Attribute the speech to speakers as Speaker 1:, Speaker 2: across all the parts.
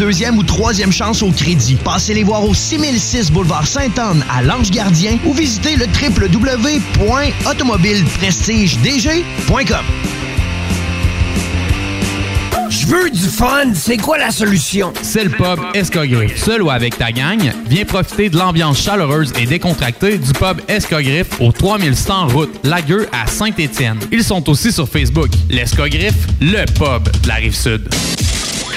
Speaker 1: deuxième ou troisième chance au crédit. Passez les voir au 6006 boulevard Sainte-Anne à l'Ange Gardien ou visitez le www.automobileprestigedg.com.
Speaker 2: Je veux du fun, c'est quoi la solution?
Speaker 3: C'est le pub Escogriffe. Seul ou avec ta gang, viens profiter de l'ambiance chaleureuse et décontractée du pub Escogriffe au 3100 route Lagueux à Saint-Étienne. Ils sont aussi sur Facebook. L'Escogriffe, le pub de la Rive-Sud.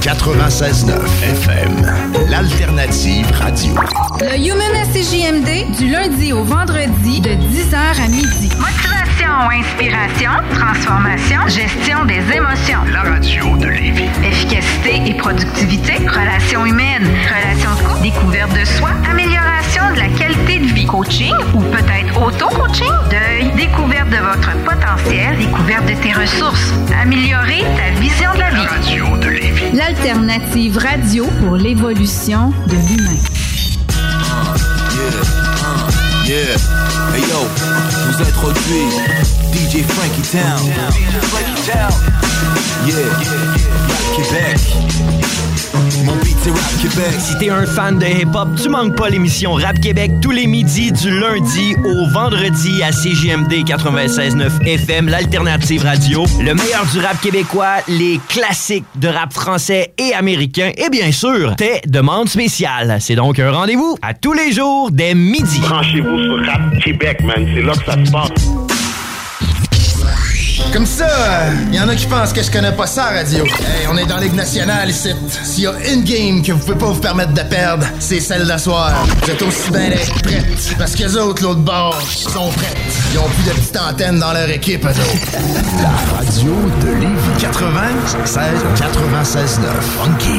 Speaker 4: 96.9 FM, l'alternative radio.
Speaker 5: Le Human à CJMD, du lundi au vendredi, de 10h à midi.
Speaker 6: Motivation, inspiration, transformation, gestion des émotions.
Speaker 4: La radio de Lévis.
Speaker 6: Efficacité et productivité, relations humaines, relations de couple, découverte de soi, amélioration de la qualité de vie, coaching ou peut-être auto-coaching, deuil, découverte de votre potentiel, découverte de tes ressources, améliorer ta vision de la vie.
Speaker 4: La radio de Lévis.
Speaker 5: L'alternative radio pour l'évolution de l'humain.
Speaker 7: Yeah. Hey yo, vous DJ Frankie Town. Yeah. Rap Québec. Mon beat c'est Rap Québec.
Speaker 8: Si t'es un fan de hip-hop, tu manques pas l'émission Rap Québec tous les midis du lundi au vendredi à CGMD 96.9 FM, l'alternative radio. Le meilleur du rap québécois, les classiques de rap français et américain et bien sûr, tes demandes spéciales. C'est donc un rendez-vous à tous les jours dès midi.
Speaker 9: Branchez-vous sur Rap Québec, man. C'est là que ça se passe.
Speaker 10: Comme ça, il y en a qui pensent que je connais pas ça, radio. Hey, on est dans Ligue nationale ici. S'il y a une game que vous pouvez pas vous permettre de perdre, c'est celle d'asseoir. Vous êtes aussi bien d'être prêtes. Parce que les autres, l'autre bord, sont prêtes. Ils ont plus de petites antennes dans leur équipe, eux autres.
Speaker 4: La radio de Lévis. 96 96 9. Funky.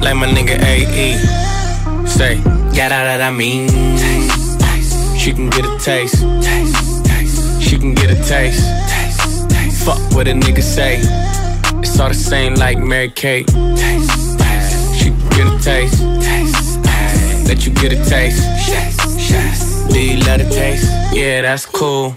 Speaker 11: like my nigga AE. Say, got out that I mean. Taste, taste. She can get a taste. taste, taste. She can get a taste. taste, taste. Fuck what a nigga say. It's all the same like Mary Kate. Taste, taste. She can get a taste. taste, taste. Let you get a taste. Do you love the taste? Yeah, that's cool.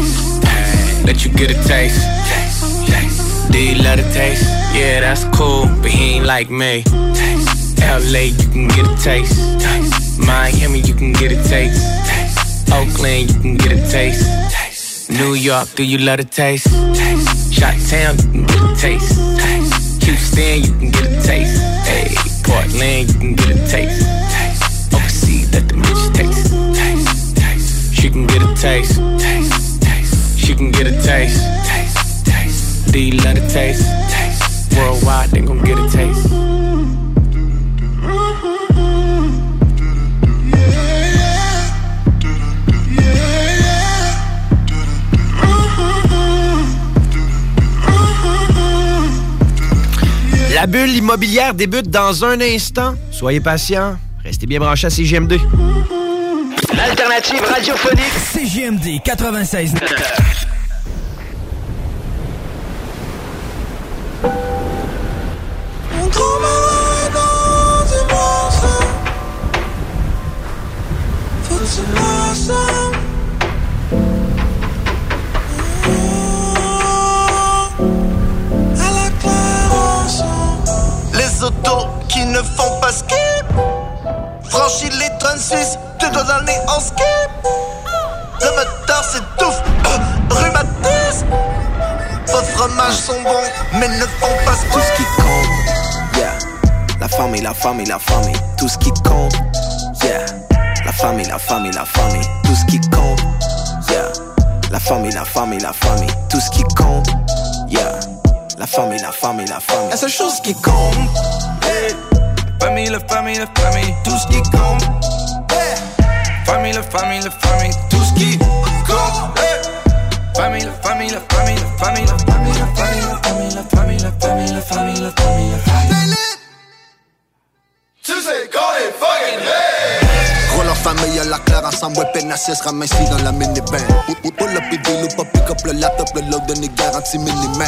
Speaker 11: Let you get a taste. taste, taste. Do you love the taste? Yeah, that's cool, but he ain't like me. Taste, LA, you can get a taste. Miami, you can get a taste. Oakland, you can get a taste. New York, do you love the taste? Shot Town, you can get a taste. Houston, you can get a taste. Hey, Portland, you can get a taste. Overseas, let the bitch taste. She can get a taste.
Speaker 8: La bulle immobilière débute dans un instant. Soyez patients. Restez bien branchés à CGM2.
Speaker 12: L'alternative radiophonique
Speaker 2: CGMD 96.
Speaker 13: Mais ne font pas
Speaker 14: Tout ce qui compte, yeah. La famille, la famille, la famille. Tout ce qui compte, yeah. La famille, la famille, la famille. Tout ce qui compte, yeah. La famille, la famille, la famille. Tout ce qui compte, yeah. La famille, la famille, la famille.
Speaker 13: La seule chose qui compte hey. Famille, la famille, la famille Tout ce qui compte hey. Famille, la famille, la famille Tout ce qui compte hey. Famille, la famille, la famille, la famille, la famille, la famille, la famille, la famille, la famille, la.
Speaker 15: Tu sais fucking
Speaker 16: Gros leur famille à la claire ensemble, ouais, peine assise, ramasse dans la minivan. Pull up et deal ou pas pick up le laptop, le load n'est garanti minimal.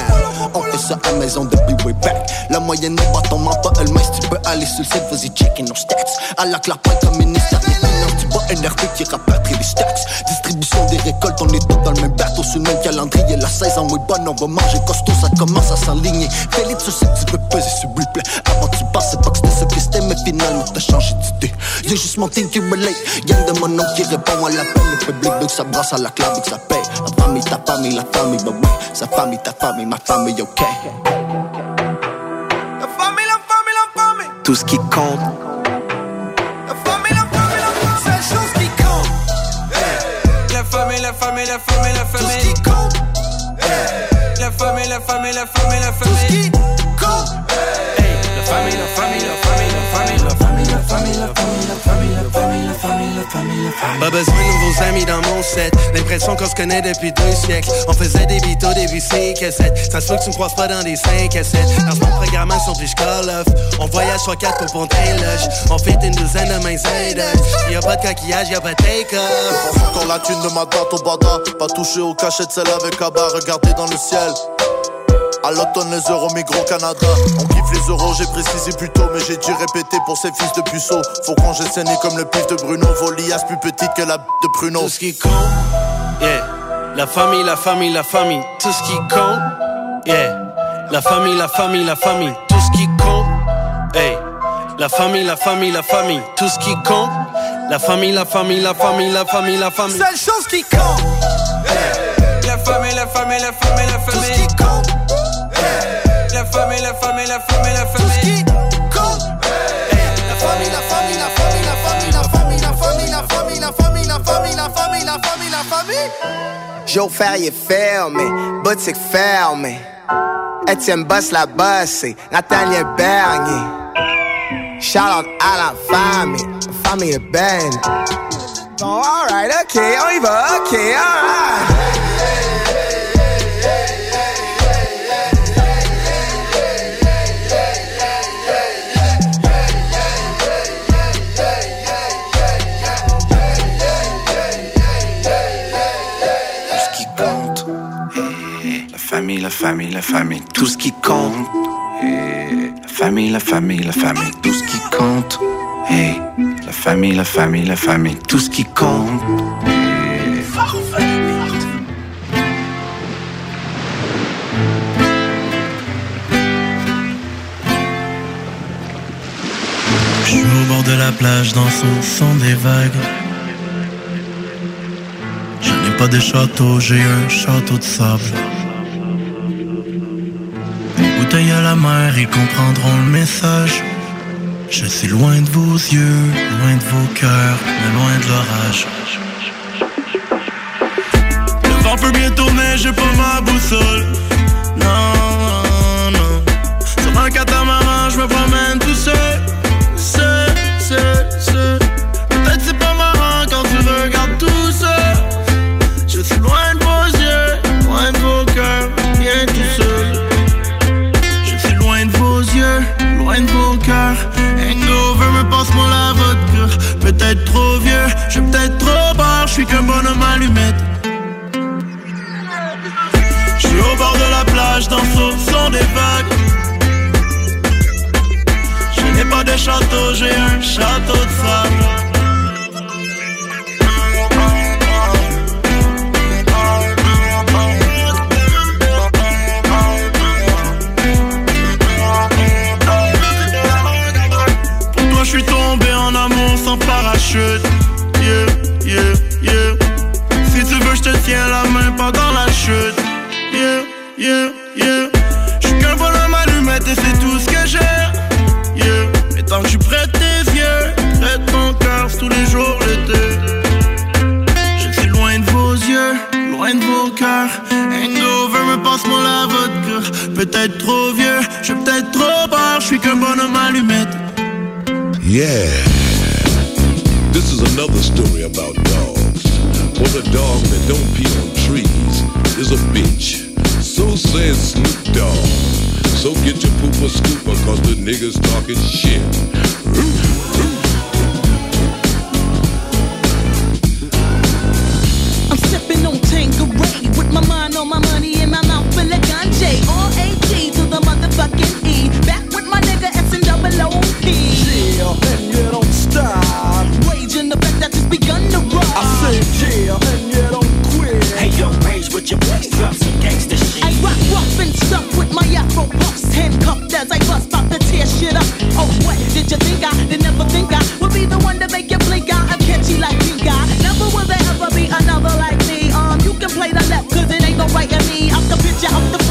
Speaker 16: On fait ça à maison depuis way back. La moyenne n'est pas ton pas elle si tu peux aller sur le site, vas-y checker nos stats. À la claire, pas comme ministère finances, tu vois NRP qui rapatrie les stats. Distribution des récoltes, on est tous dans le même bateau, sur le même calendrier. La saison est bonne, on va manger costaud, ça commence à s'enligner. Félix, je sais que tu veux peser sur replay. Avant tu pensais pas que c'était ce que c'était, mais finalement t'as changé d'idée. Y'a juste mon team qui relate. Gang de mon nom qui répond à l'appel. Le public veut que ça brasse à la clave et que ça paye. La famille, ta famille, la famille, bah ouais. Sa famille, ta famille, ma famille, ok.
Speaker 13: La famille, la famille, la famille
Speaker 14: Tout ce qui compte,
Speaker 13: La famille, la famille Tout ce qui compte hey. La famille, la famille, la famille, la famille Tout ce qui compte hey. La famille, la famille, la famille, la famille La famille, la famille, la famille, la famille La famille,
Speaker 17: Pas besoin de nouveaux amis dans mon set. L'impression qu'on se connaît depuis deux siècles. On faisait des bitos début 5 à 7. Ça se peut que tu me croises pas dans des 5 à 7. Dans mon programmation, puis je call off. On voyage soit 4 pour Pontaine Loge. On fait une douzaine de mains. Y'a pas de coquillage, y'a pas de take-off.
Speaker 18: Quand la thune de ma date au bada Pas touché au cachet de celle avec Abba Regardez dans le ciel à l'automne, les euros migrent au Canada. On kiffe les euros, j'ai précisé plus tôt, mais j'ai dû répéter pour ces fils de puceaux. Faut qu'on j'ai saigné comme le pif de Bruno. Volias plus petite que la b de Pruno.
Speaker 17: Tout ce qui compte, yeah. La famille, la famille, la famille. Tout ce qui compte, yeah. La famille, la famille, la famille. Tout ce qui compte, hey. La famille, la famille, la famille. Tout ce qui compte, la famille, la famille, la famille, la famille, la famille.
Speaker 13: Seule chose qui compte hey. La famille, la famille, la famille, la famille Tout ce qui compte famille, la famille, la famille, la famille Tout ce qui compte. La famille, la famille, la famille, la famille La famille, la famille, la famille, la famille La famille, la famille, la famille, la famille
Speaker 19: Joe Ferrier fermé, boutique fermée. Etienne Boss la Nathaniel Bernier. Shout out à la famille, la famille de Ben. Bon, alright, ok, on y va, ok, alright.
Speaker 7: La famille, la famille, tout ce qui compte. La famille, la famille, la famille, tout ce qui compte. La famille, la famille, la famille, tout ce qui compte.
Speaker 12: Je suis au bord de la plage, dans son son des vagues. Je n'ai pas de château, j'ai un château de sable. Ils comprendront le message. Je suis loin de vos yeux, loin de vos cœurs, mais loin de l'orage. Le vent peut bien tourner, j'ai pas ma boussole. Non, non, non. Sur un catamaran, je me promène tout seul. Seul, seul, seul. Vieux, je suis peut-être trop bar, je suis qu'un bonhomme allumette. Je suis au bord de la plage, dans ce son des vagues. Je n'ai pas de château, j'ai un château de sable. Sans parachute. Yeah, yeah, yeah. Si tu veux, je te tiens la main pendant la chute. Yeah, yeah, yeah. Je suis qu'un bonhomme allumette et c'est tout ce que j'ai. Yeah. Et tant que je prête tes yeux, prête ton cœur tous les jours l'été. Je suis loin de vos yeux, loin de vos cœurs. Hangover me passe-moi la vodka. Peut-être trop vieux, je suis peut-être trop bar, je suis qu'un bonhomme allumette.
Speaker 20: Yeah. This is another story about dogs. For the dog that don't pee on trees is a bitch. So says Snoop Dogg. So get your pooper scooper cause the niggas talking shit.
Speaker 15: I said yeah, and you don't quit.
Speaker 21: Hey, yo, rage with your boys, drop some gangsta shit. I rock rough and stuff with my afro puffs. Handcuffed as I bust about to tear shit up. Oh, what did you think I did never think I would be the one to make you blink out? I'm catchy like pink eye. Never will there ever be another like me. Um, you can play the left, cause it ain't no right in me. Out the picture, out the frame, out the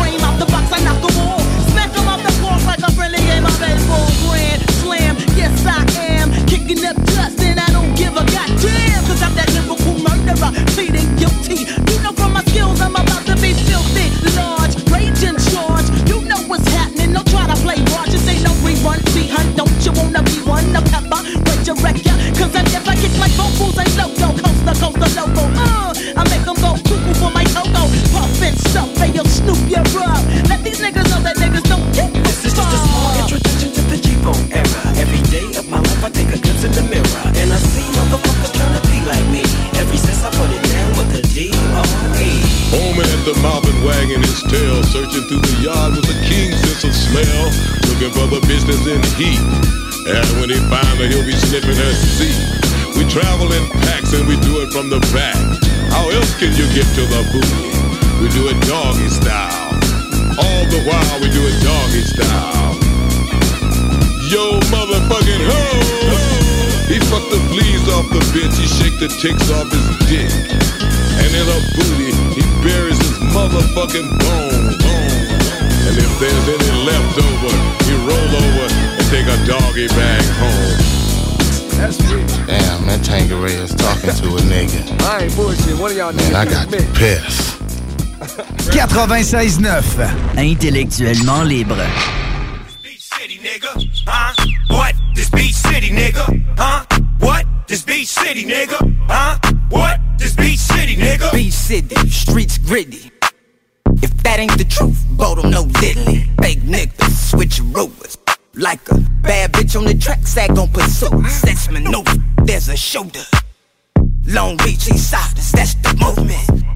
Speaker 22: 96.9. Intellectuellement libre.
Speaker 23: Huh? What? This beach city, nigga? Huh? What? This beach city, nigga? Huh? What? This beach city, nigga?
Speaker 24: Beach City, streets gritty. If that ain't the truth, Bodum no diddly. Fake niggas, switch rovers. Like a bad bitch on the track, sag on pursuit. Sex maneuver, there's a shoulder. Long Beach, east siders, that's the movement.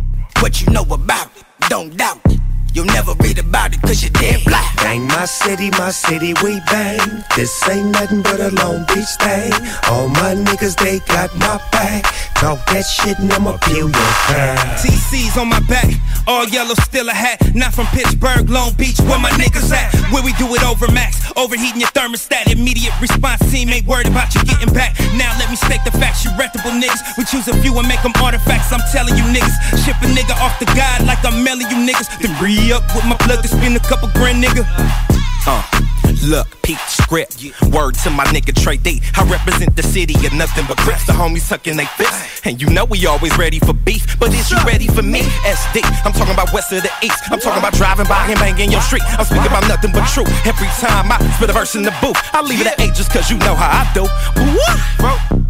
Speaker 24: What you know about it, don't doubt it. You'll never read about it cause you're dead black.
Speaker 23: Bang my city, my city, we bang. This ain't nothing but a Long Beach thing. All my niggas, they got my back. Talk that shit and I'ma peel your back.
Speaker 25: TC's on my back, all yellow, still a hat. Not from Pittsburgh, Long Beach, where my niggas at. Where we do it over max, overheating your thermostat. Immediate response team ain't worried about you getting back. Now let me state the facts, you reputable niggas. We choose a few and make them artifacts. I'm telling you niggas, ship a nigga off the guide like I'm mailing you niggas. Then up with my plug to spend a couple grand, nigga. Uh, look, peep script. Word to my nigga Trey D. I represent the city of nothing but crips. The homies sucking they fists. And you know we always ready for beef. But is you ready for me? SD. I'm talking about west of the east. I'm talking about driving by and banging your street. I'm speaking about nothing but truth. Every time I spit a verse in the booth, I leave it at eight just cause you know how I do. What? Bro.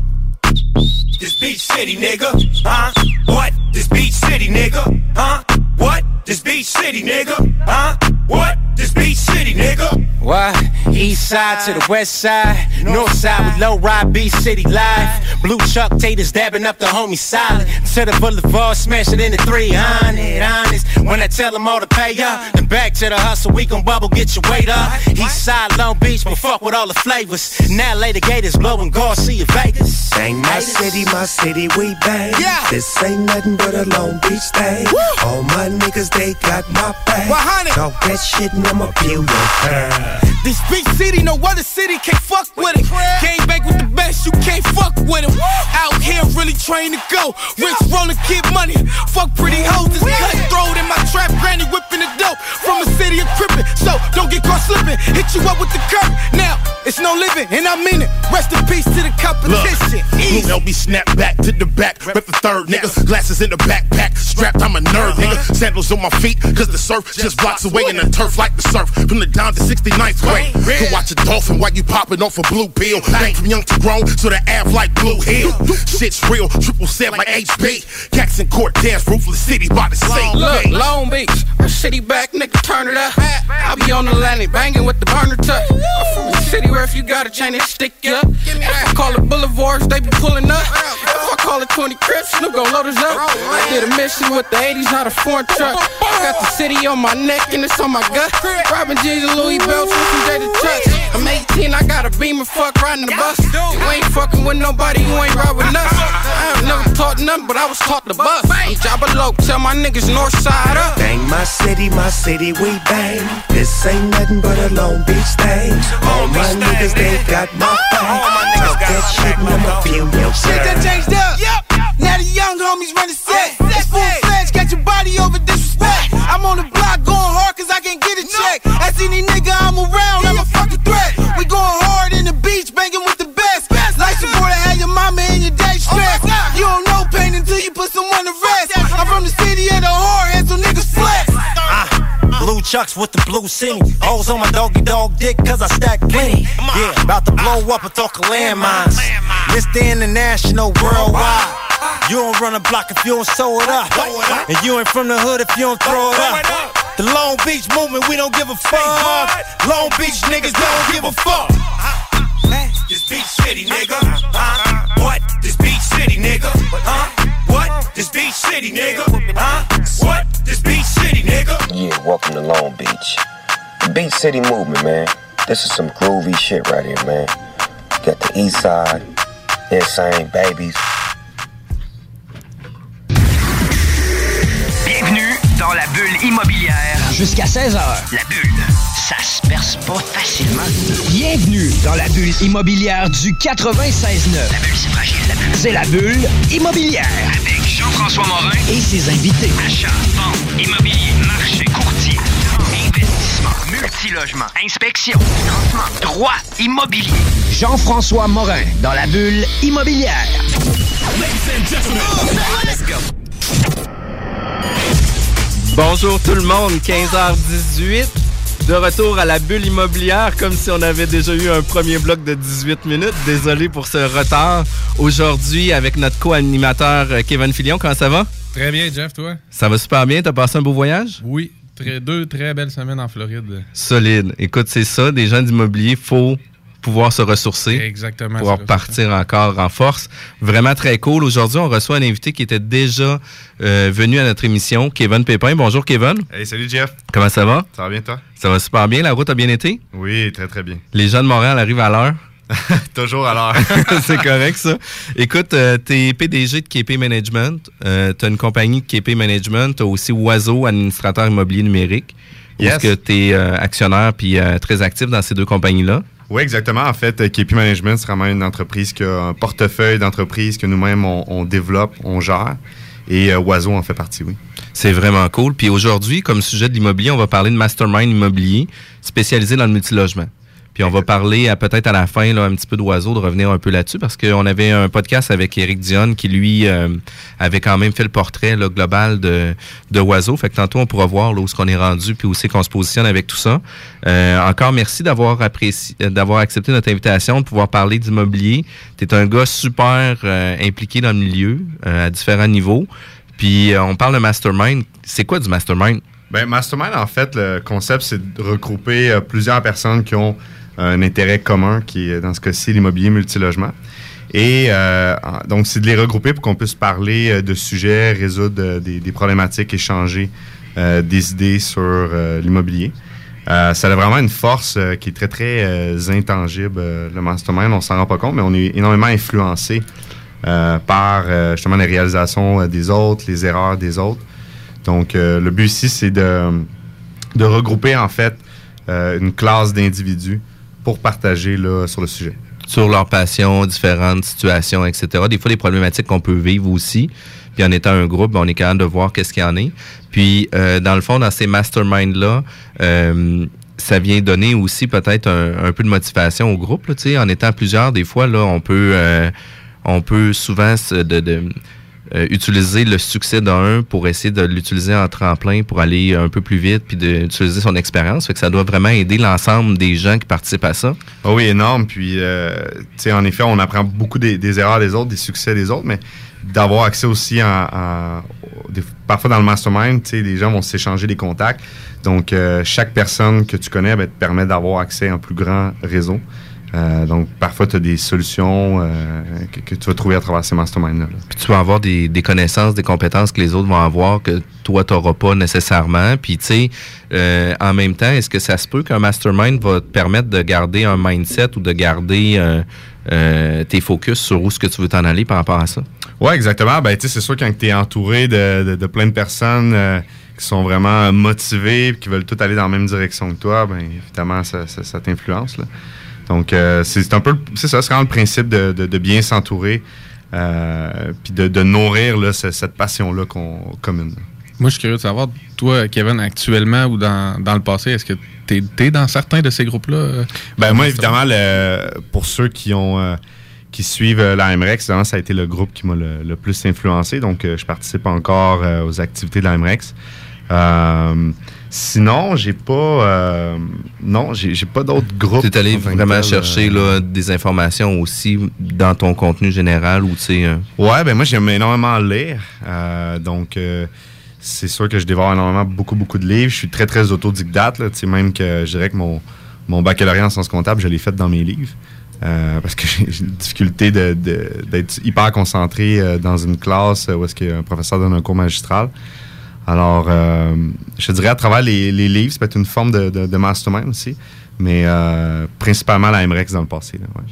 Speaker 23: This beach city, nigga. Huh? What? This beach city, nigga. Huh? What? This beach city, nigga. Huh? What? This beach city, nigga.
Speaker 26: What? East side to the west side, north side with low ride, B City live. Blue Chuck Taters dabbing up the homie solid. To the boulevard, smash it into 300. Honest, when I tell them all to pay up, then back to the hustle, we gon' bubble, get your weight up. East side, Long Beach, but fuck with all the flavors. Now later Gators blowing Garcia Vegas.
Speaker 23: Bang my city, my city, we bang.
Speaker 26: Yeah.
Speaker 23: This ain't nothing but a Long Beach thing. All my niggas, they got my back.
Speaker 25: 100.
Speaker 23: Talk that shit and I'ma peel your back.
Speaker 25: This big city, no other city can't fuck with it. Game back with the best, you can't fuck with him. Out here really trained to go. Rich rollin', get money. Fuck pretty hoes, this cutthroat in my trap, granny whipping the dope. From a city of crippin', so don't get caught slipping. Hit you up with the curb. Now, it's no living, and I mean it. Rest in peace to the competition.
Speaker 27: Look, LB snap back to the back, rep the third nigga. Glasses in the backpack, strapped, I'm a nerd nigga. Uh-huh. Sandals on my feet, cause the surf just blocks away in the turf like the surf. From the down to 69th grade. Can watch a dolphin while you popping off a blue pill. Think from young to grown, so the ab like Blue Hill. Shit's real, triple seven like HB. Cats in court dance, ruthless city by the sea.
Speaker 28: Look, Long Beach, a city back, nigga, turn it up. I be on the landing, banging with the burner tuck. I'm from the city where if you got a chain, they stick you up. If I call it boulevards, they be pulling up. If I call it 20 crips, Snoop gon' load us up. I did a mission with the 80s, not a foreign truck. I got the city on my neck and it's on my gut. Robbing jeans and Louis belts with some Jada Chucks. I'm 18, I got a beam and fuck riding the bus. You ain't fucking with nobody, you ain't ride with us. I ain't never taught nothing, but I was taught the bus. I'm Jabba Low, tell my niggas north side up.
Speaker 23: Bang my city, my city, we bang. This ain't nothing but a Long Beach thing. All my niggas, they got my back. Talk that shit and I'ma peel your
Speaker 25: Shit that changed up. Yep. Now the young homies run the set. It's full fledged, got your body over disrespect. I'm on the block going hard cause I can't get a check. Ask any nigga
Speaker 26: chucks with the blue scene. Hoes on my doggy dog dick cause I stack plenty. Yeah, about to blow up and talk of landmines. This the international worldwide. You don't run a block if you don't sew it up. And you ain't from the hood if you don't throw it up. The Long Beach movement, we don't give a fuck. Long Beach niggas don't give a fuck.
Speaker 23: This beach city, nigga. Huh? What? This Beach City
Speaker 29: movement, man. This is some groovy shit right here, man. Got the East Side, Insane Babies.
Speaker 30: Bienvenue dans la bulle immobilière. Jusqu'à 16h. La bulle, ça se perce pas facilement. Bienvenue dans la bulle immobilière du 96.9. La bulle, c'est fragile, la bulle. C'est la bulle immobilière. Avec Jean-François Morin et ses invités. Achat, vente, immobilier, marché, courtier, investissement, multilogement, inspection, financement, droit, immobilier. Jean-François Morin dans la bulle immobilière. Let's go.
Speaker 31: Bonjour tout le monde, 15h18. De retour à la bulle immobilière, comme si on avait déjà eu un premier bloc de 18 minutes. Désolé pour ce retard. Aujourd'hui, avec notre co-animateur euh, Kevin Filion, comment ça va?
Speaker 32: Très bien, Jeff, toi?
Speaker 31: Ça va super bien. T'as passé un beau voyage?
Speaker 32: Oui, très, deux très belles semaines en Floride.
Speaker 31: Solide. Écoute, c'est ça, des gens d'immobilier, faut pouvoir se ressourcer.
Speaker 33: Exactement.
Speaker 31: Pouvoir partir encore en force. Vraiment très cool. Aujourd'hui, on reçoit un invité qui était déjà euh, venu à notre émission, Kevin Pépin. Bonjour, Kevin.
Speaker 34: Hey, salut, Jeff.
Speaker 31: Comment ça va?
Speaker 34: Ça va bien, toi?
Speaker 31: Ça va super bien. La route a bien été?
Speaker 34: Oui, très, très bien.
Speaker 31: Les gens de Montréal arrivent à l'heure?
Speaker 34: Toujours à l'heure.
Speaker 31: c'est correct, ça. Écoute, euh, t'es PDG de KP Management. Euh, t'as une compagnie de KP Management. T'as aussi Oiseau, administrateur immobilier numérique.
Speaker 34: Yes.
Speaker 31: Est-ce que t'es euh, actionnaire puis euh, très actif dans ces deux compagnies-là?
Speaker 34: Oui, exactement. En fait, euh, KP Management, c'est vraiment une entreprise qui a un portefeuille d'entreprises que nous-mêmes, on, on développe, on gère. Et Oiseau en fait partie, oui.
Speaker 31: C'est vraiment cool. Puis aujourd'hui, comme sujet de l'immobilier, on va parler de mastermind immobilier spécialisé dans le multilogement. Puis on va parler à peut-être à la fin là, un petit peu d'oiseau, de revenir un peu là-dessus, parce qu'on avait un podcast avec Eric Dion qui, lui, euh, avait quand même fait le portrait là, global de, de. Fait que tantôt, on pourra voir là, où est-ce qu'on est rendu, puis où c'est qu'on se positionne avec tout ça. Euh, encore merci d'avoir apprécié, euh, d'avoir accepté notre invitation, de pouvoir parler d'immobilier. Tu es un gars super euh, impliqué dans le milieu, euh, à différents niveaux. Puis on parle de mastermind. C'est quoi du mastermind?
Speaker 34: Ben, Mastermind, en fait, le concept, c'est de regrouper plusieurs personnes qui ont un intérêt commun, qui est, dans ce cas-ci, l'immobilier multilogement. Et euh, donc, c'est de les regrouper pour qu'on puisse parler euh, de sujets, résoudre euh, des, problématiques, échanger euh, des idées sur l'immobilier. Ça a vraiment une force qui est très, très intangible, le mastermind. On s'en rend pas compte, mais on est énormément influencé par justement les réalisations des autres, les erreurs des autres. Donc, le but ici, c'est de, de regrouper en fait une classe d'individus pour partager là, sur le sujet.
Speaker 31: sur leurs passions, différentes situations, etc. Des fois, des problématiques qu'on peut vivre aussi. Puis en étant un groupe, ben, on est capable de voir qu'est-ce qu'il y en est. Puis, euh, dans le fond, dans ces masterminds-là, euh, ça vient donner aussi peut-être un, peu de motivation au groupe. Là, en étant plusieurs, des fois, là, on peut, euh, on peut souvent se, de, de, euh, utiliser le succès d'un pour essayer de l'utiliser en tremplin pour aller un peu plus vite puis d'utiliser son expérience. Fait que ça doit vraiment aider l'ensemble des gens qui participent à ça.
Speaker 34: Ah oui, énorme. Puis, euh, en effet, on apprend beaucoup des, erreurs des autres, des succès des autres, mais d'avoir accès aussi en, parfois dans le mastermind, les gens vont s'échanger des contacts. Donc, euh, chaque personne que tu connais ben, te permet d'avoir accès à un plus grand réseau. Euh, donc, parfois, tu as des solutions euh, que, que tu vas trouver à travers ces masterminds-là. là.
Speaker 31: Puis tu vas avoir des, des connaissances, des compétences que les autres vont avoir que toi, tu n'auras pas nécessairement. Puis, tu sais, euh, en même temps, est-ce que ça se peut qu'un mastermind va te permettre de garder un mindset ou de garder tes focus sur où est-ce que tu veux t'en aller par rapport à ça?
Speaker 34: Oui, exactement. Ben, tu sais, c'est sûr quand tu es entouré de, de- de plein de personnes qui sont vraiment motivées et qui veulent tout aller dans la même direction que toi, ben, évidemment, ça, ça- ça t'influence. Donc, euh, c'est un peu, c'est ça, c'est vraiment le principe de, de- de bien s'entourer euh, puis de, de nourrir là, ce- cette passion-là qu'on commune.
Speaker 33: Moi, je suis curieux de savoir, toi, Kevin, actuellement ou dans, dans le passé, est-ce que tu es, dans certains de ces groupes-là?
Speaker 34: Ben moi, évidemment, le- pour ceux qui ont euh, qui suivent euh, la MREX, ça a été le groupe qui m'a le, le plus influencé. Donc, euh, je participe encore euh, aux activités de la MREX. Sinon, j'ai pas euh, non, j'ai j'ai pas d'autres groupes.
Speaker 31: Tu es allé vraiment chercher
Speaker 34: euh,
Speaker 31: là, des informations aussi dans ton contenu général ou tu sais. euh,
Speaker 34: Ouais, ben moi j'aime énormément lire. Donc c'est sûr que je dévore énormément beaucoup, beaucoup de livres. Je suis très, très autodidacte. Là, Tu sais, même que je dirais que mon, mon baccalauréat en sciences comptables, je l'ai fait dans mes livres. Euh, parce que j'ai une difficulté de- de- d'être hyper concentré euh, dans une classe où est-ce qu'un professeur donne un cours magistral. Alors, euh, je te dirais à travers les, les livres, ça peut être une forme de, de- de mastermind aussi, mais euh, principalement la MREX dans le passé. là, ouais.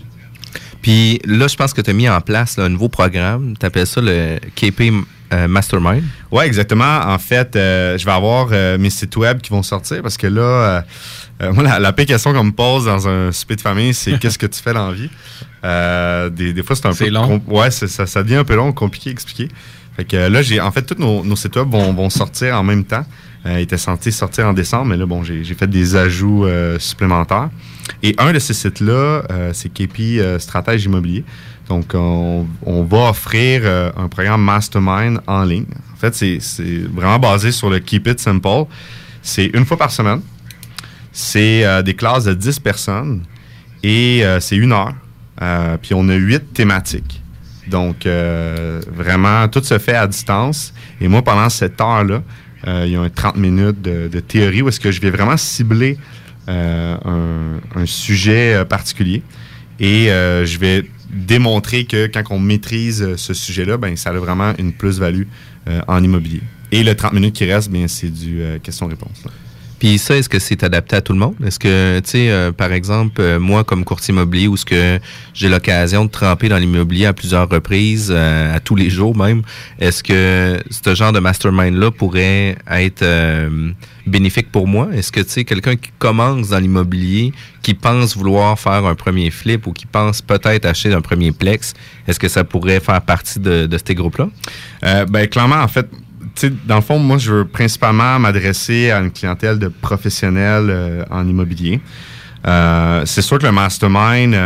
Speaker 31: Puis là, je pense que tu as mis en place là, un nouveau programme. Tu appelles ça le KP euh, Mastermind.
Speaker 34: Oui, exactement. En fait, euh, je vais avoir euh, mes sites web qui vont sortir parce que là, euh, euh, moi, la, la pire question qu'on me pose dans un souper de famille, c'est qu'est-ce que tu fais dans la vie? Euh, des, des fois, c'est un peu
Speaker 33: C'est long.
Speaker 34: Ouais, ça, ça devient un peu long, compliqué à expliquer. Fait que euh, là, j'ai en fait, tous nos, nos sites web vont, vont sortir en même temps. Euh, ils étaient censés sortir en décembre, mais là, bon, j'ai fait des ajouts euh, supplémentaires. Et un de ces sites-là, euh, c'est KP euh, Stratège Immobilier. Donc, on, on va offrir euh, un programme Mastermind en ligne. En fait, c'est vraiment basé sur le Keep It Simple. C'est une fois par semaine. C'est des classes de 10 personnes et c'est une heure. Puis on a huit thématiques. Donc, euh, vraiment, tout se fait à distance. Et moi, pendant cette heure-là, euh, il y a un 30 minutes de, théorie où est-ce que je vais vraiment cibler euh, un, sujet particulier. Et je vais démontrer que quand on maîtrise ce sujet-là, ben, ça a vraiment une plus-value en immobilier. Et le 30 minutes qui reste, bien, c'est du question-réponse.
Speaker 31: Puis ça, est-ce que c'est adapté à tout le monde? Est-ce que, tu sais, euh, par exemple, euh, moi, comme courtier immobilier, où ce que j'ai l'occasion de tremper dans l'immobilier à plusieurs reprises, euh, à tous les jours même, est-ce que ce genre de mastermind-là pourrait être euh, bénéfique pour moi? Est-ce que, tu sais, quelqu'un qui commence dans l'immobilier, qui pense vouloir faire un premier flip ou qui pense peut-être acheter un premier plex, est-ce que ça pourrait faire partie de, de ces groupes-là?
Speaker 34: Euh, ben, clairement, en fait, dans le fond, moi, je veux principalement m'adresser à une clientèle de professionnels euh, en immobilier. Euh, c'est sûr que le mastermind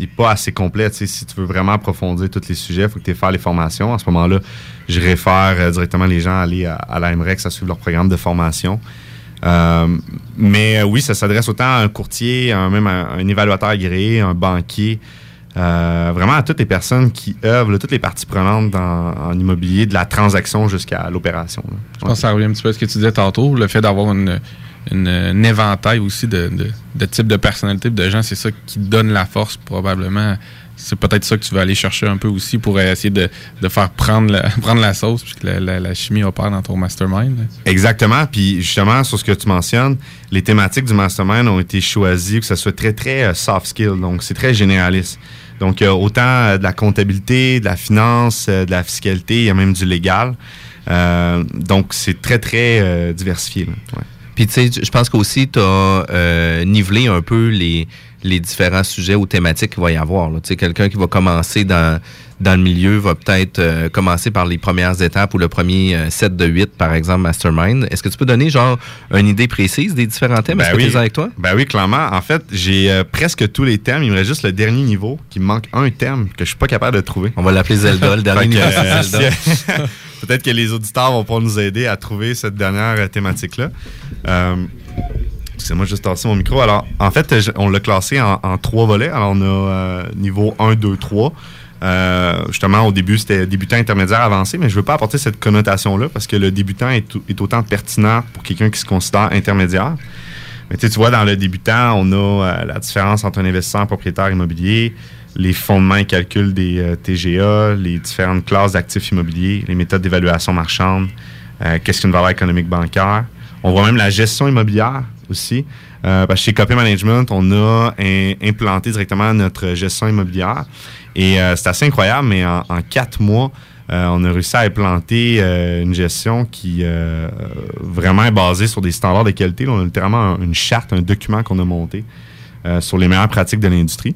Speaker 34: n'est pas assez complet. Si tu veux vraiment approfondir tous les sujets, il faut que tu aies faire les formations. À ce moment-là, je réfère euh, directement les gens à aller à, à l'AMREX à suivre leur programme de formation. Euh, mais euh, oui, ça s'adresse autant à un courtier, un, même à un évaluateur agréé, un banquier, euh, vraiment à toutes les personnes qui œuvrent, toutes les parties prenantes dans- en immobilier, de la transaction jusqu'à l'opération.
Speaker 33: Je pense que ça revient un petit peu à ce que tu disais tantôt, le fait d'avoir une, une- un éventail aussi de, de, de types de personnalités, de gens, c'est ça qui donne la force probablement. C'est peut-être ça que tu vas aller chercher un peu aussi pour essayer de, de faire prendre la, prendre la sauce puis que la, la- la chimie opère dans ton mastermind.
Speaker 34: Exactement. Puis justement, sur ce que tu mentionnes, les thématiques du mastermind ont été choisies que ça soit très, très euh, soft skill. Donc, c'est très généraliste. Donc, il y a autant euh, de la comptabilité, de la finance, euh, de la fiscalité, il y a même du légal. Euh, donc, c'est très, très euh, diversifié. là. Ouais.
Speaker 31: Puis tu sais, je pense qu'aussi tu as nivelé un peu les, les différents sujets ou thématiques qu'il va y avoir. là. Tu sais, quelqu'un qui va commencer dans, dans le milieu va peut-être euh, commencer par les premières étapes ou le premier euh, set de 8, par exemple, Mastermind. Est-ce que tu peux donner genre une idée précise des différents thèmes? Est-ce que tu les as avec toi?
Speaker 34: Ben oui, clairement. En fait, j'ai euh, presque tous les thèmes. Il me reste juste le dernier niveau qui me manque un thème que je suis pas capable de trouver.
Speaker 31: On va l'appeler Zelda, le dernier niveau,
Speaker 34: Peut-être que les auditeurs vont pouvoir nous aider à trouver cette dernière thématique-là. Excusez-moi, juste tasser mon micro. Alors, en fait, on l'a classé en, trois volets. Alors, on a euh, niveau 1, 2, 3. Euh, justement, au début, c'était débutant, intermédiaire, avancé, mais je ne veux pas apporter cette connotation-là parce que le débutant est, est autant pertinent pour quelqu'un qui se considère intermédiaire. Mais tu vois, dans le débutant, on a euh, la différence entre un investisseur propriétaire immobilier, les fondements et calculs des euh, TGA, les différentes classes d'actifs immobiliers, les méthodes d'évaluation marchande, qu'est-ce qu'une valeur économique bancaire. On voit même la gestion immobilière aussi. Euh, chez Copy Management, on a implanté directement notre gestion immobilière. Et euh, c'est assez incroyable, mais en, quatre mois, euh, on a réussi à implanter une gestion qui euh, vraiment est basée sur des standards de qualité. On a littéralement un- une charte, un document qu'on a monté sur les meilleures pratiques de l'industrie.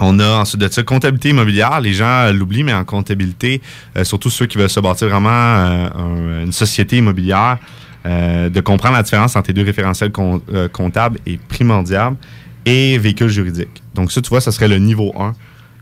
Speaker 34: On a ensuite de ça comptabilité immobilière. Les gens l'oublient, mais en comptabilité, surtout ceux qui veulent se bâtir vraiment un- une société immobilière, euh, de comprendre la différence entre les deux référentiels com- euh, comptables est primordial et véhicule juridique. Donc ça, tu vois, ça serait le niveau 1.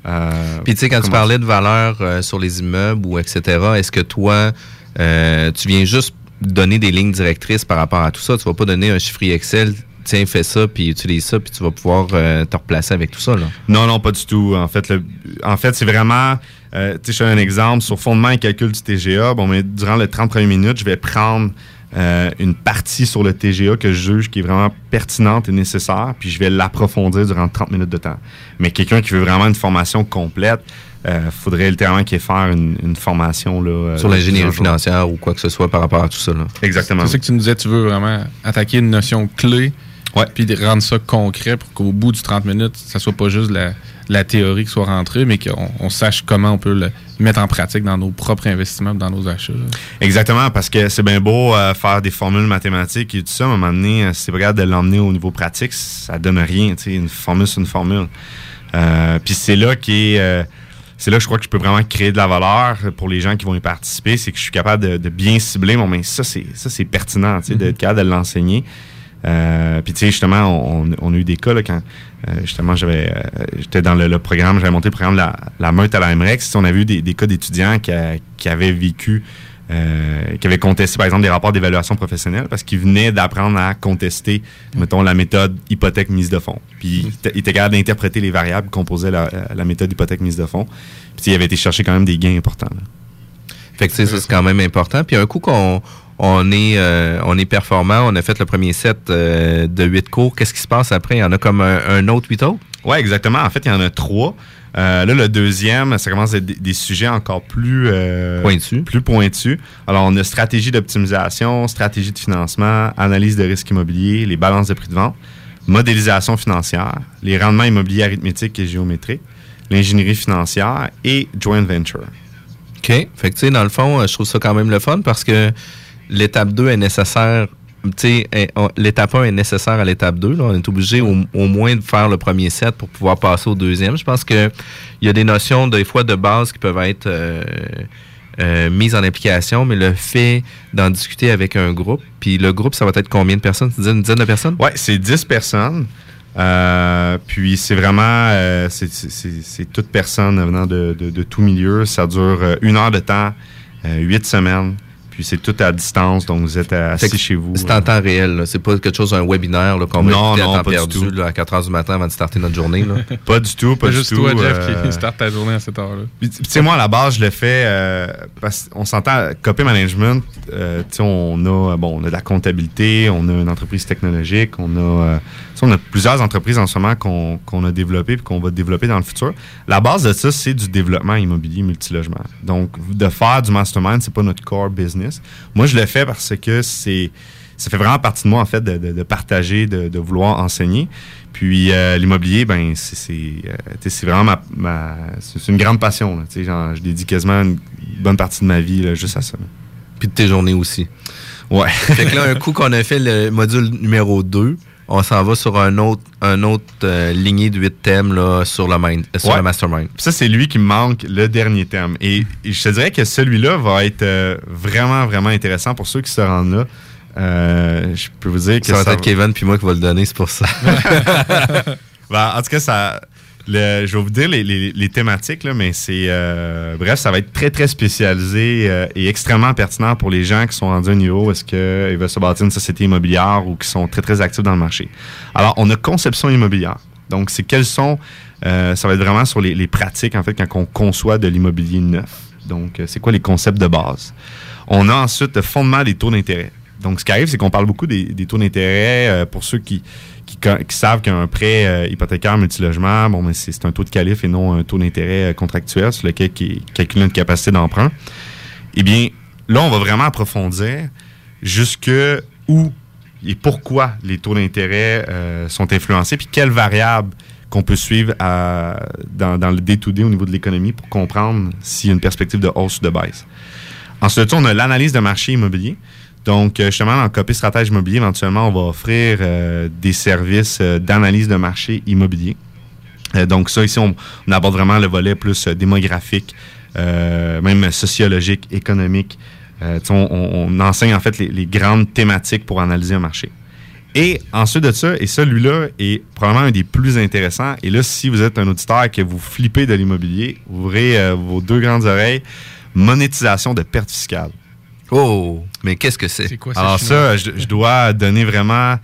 Speaker 34: Euh,
Speaker 31: Puis tu sais, quand tu parlais de valeur sur les immeubles ou etc., est-ce que toi, tu viens juste donner des lignes directrices par rapport à tout ça? Tu vas pas donner un chiffrier Excel, tiens, fais ça, puis utilise ça, puis tu vas pouvoir euh, te replacer avec tout ça, là.
Speaker 34: Non, non, pas du tout. En fait, le- en fait c'est vraiment. euh, tu sais, je te donne un exemple. Sur fondement et calcul du TGA, bon, mais durant les 30 premières minutes, je vais prendre euh, une partie sur le TGA que je juge qui est vraiment pertinente et nécessaire, puis je vais l'approfondir durant 30 minutes de temps. Mais quelqu'un qui veut vraiment une formation complète, euh, faudrait littéralement qu'il ait faire une, une formation là, euh,
Speaker 31: Sur l'ingénierie financière ou quoi que ce soit par rapport à tout ça, là.
Speaker 34: Exactement.
Speaker 33: C'est ça que tu nous disais, tu veux vraiment attaquer une notion clé, puis de rendre ça concret pour qu'au bout du 30 minutes, ça soit pas juste la, la théorie qui soit rentrée, mais qu'on on sache comment on peut le mettre en pratique dans nos propres investissements, dans nos achats. là.
Speaker 34: Exactement, parce que c'est bien beau euh, faire des formules mathématiques et tout ça, mais à un moment donné, euh, si c'est pas capable de l'emmener au niveau pratique, ça donne rien. tu sais, Une formule, c'est une formule. Euh, Puis c'est là qui est. euh, c'est là que je crois que je peux vraiment créer de la valeur pour les gens qui vont y participer. C'est que je suis capable de, de bien cibler. Bon, mais ça, c'est ça c'est pertinent, tu sais, d'être capable de l'enseigner. Euh, puis tu sais, justement, on, on a eu des cas là, quand euh, justement j'avais euh, j'étais dans le, le programme, j'avais monté le programme de la, la meute à la MREX. On avait eu des, des cas d'étudiants qui, a- qui avaient vécu, euh, qui avaient contesté par exemple des rapports d'évaluation professionnelle parce qu'ils venaient d'apprendre à contester, mettons, la méthode hypothèque mise de fonds. Puis ils étaient- capables d'interpréter les variables qui composaient la, la méthode hypothèque mise de fonds. Puis ils avaient été chercher quand même des gains importants. là.
Speaker 31: Fait que, tu sais, ça, c'est quand même important. Puis un coup qu'on on est, euh, on est performant. On a fait le premier set euh, de huit cours. Qu'est-ce qui se passe après? Il y en a comme un, un autre huit autres?
Speaker 34: Oui, exactement. En fait, il y en a trois. Euh, là, le deuxième, ça commence à être des, des sujets encore plus euh,
Speaker 31: Pointus.
Speaker 34: Plus pointus. Alors, on a stratégie d'optimisation, stratégie de financement, analyse de risque immobilier, les balances de prix de vente, modélisation financière, les rendements immobiliers arithmétiques et géométriques, l'ingénierie financière et joint venture.
Speaker 31: OK. Fait que, tu sais, dans le fond, je trouve ça quand même le fun parce que l'étape 2 est nécessaire. L'étape 1 est nécessaire à l'étape 2. là. On est obligé au, moins de faire le premier set pour pouvoir passer au deuxième. Je pense que il y a des notions, des fois, de base qui peuvent être euh, euh, mises en application, mais le fait d'en discuter avec un groupe, puis le groupe, ça va être combien de personnes? Tu disais une dizaine de personnes?
Speaker 34: Oui, c'est 10 personnes. Euh, puis c'est vraiment, c'est- toute personne venant de, de, tout milieu. Ça dure une heure de temps, huit semaines. Puis c'est tout à distance, donc vous êtes assis chez vous.
Speaker 31: C'est en temps réel. C'est pas quelque chose, un webinaire qu'on va
Speaker 34: Non, non,
Speaker 31: à temps
Speaker 34: pas du
Speaker 31: perdu
Speaker 34: tout.
Speaker 31: là, à 4 heures du matin avant de starter notre journée. Là.
Speaker 34: Pas du tout, pas,
Speaker 33: Pas
Speaker 34: du
Speaker 33: juste
Speaker 34: tout.
Speaker 33: toi, Jeff,
Speaker 34: euh,
Speaker 33: qui starte ta journée à cette heure-là.
Speaker 34: Puis, Tu sais, moi, à la base, je le fais euh, parce qu'on s'entend, copy management, euh, tu sais, on a, bon, on a de la comptabilité, on a une entreprise technologique, on a, euh, on a plusieurs entreprises en ce moment qu'on qu'on a développées et qu'on va développer dans le futur. La base de ça, c'est du développement immobilier multilogement. Donc, de faire du mastermind, c'est pas notre core business. Moi, je le fais parce que c'est ça fait vraiment partie de moi, en fait, de, de- de partager, de, de vouloir enseigner. Puis euh, l'immobilier, ben, c'est euh, vraiment ma, ma- c'est une grande passion. là. Genre, je dédie quasiment une bonne partie de ma vie là, juste à ça.
Speaker 31: Puis de tes journées aussi.
Speaker 34: Ouais.
Speaker 31: fait que là, un coup qu'on a fait le module numéro 2, on s'en va sur un autre, un autre euh, lignée de 8 thèmes là, sur, le, mind, euh, sur
Speaker 34: Ouais.
Speaker 31: le mastermind.
Speaker 34: Puis Ça, c'est lui qui me manque le dernier thème. Et, et je te dirais que celui-là va être euh, vraiment, vraiment intéressant pour ceux qui se rendent là. Je peux vous dire que
Speaker 31: Ça va être Kevin puis moi qui va le donner, c'est pour ça.
Speaker 34: Ben, en tout cas, ça, je vais vous dire les, thématiques, là, mais c'est. euh, bref, ça va être très, très spécialisé euh, et extrêmement pertinent pour les gens qui sont rendus un niveau est-ce qu'ils veulent se bâtir une société immobilière ou qui sont très, très actifs dans le marché. Alors, on a conception immobilière. Donc, c'est quels sont. euh, ça va être vraiment sur les, pratiques, en fait, quand on conçoit de l'immobilier neuf. Donc, c'est quoi les concepts de base? On a ensuite le fondement des taux d'intérêt. Donc, ce qui arrive, c'est qu'on parle beaucoup des, taux d'intérêt pour ceux qui, qui, savent qu'un prêt euh, hypothécaire multilogement, bon, mais c'est un taux de qualif et non un taux d'intérêt euh, contractuel sur lequel qui est calculé une capacité d'emprunt. Eh bien, là, on va vraiment approfondir jusque où et pourquoi les taux d'intérêt euh, sont influencés, puis quelles variables qu'on peut suivre dans, le day-to-day au niveau de l'économie pour comprendre s'il y a une perspective de hausse ou de baisse. Ensuite, on a l'analyse de marché immobilier. Donc, euh, justement, dans Copie Stratège Immobilier, éventuellement, on va offrir euh, des services euh, d'analyse de marché immobilier. Donc, ça, ici, on, on aborde vraiment le volet plus démographique, même sociologique, économique. On, enseigne, en fait, les, grandes thématiques pour analyser un marché. Et ensuite de ça, et celui-là est probablement un des plus intéressants. Et là, si vous êtes un auditeur et que vous flippez de l'immobilier, ouvrez vos deux grandes oreilles. Monétisation de pertes fiscales.
Speaker 31: Oh, mais qu'est-ce que c'est?
Speaker 34: Alors ça, je, je dois donner vraiment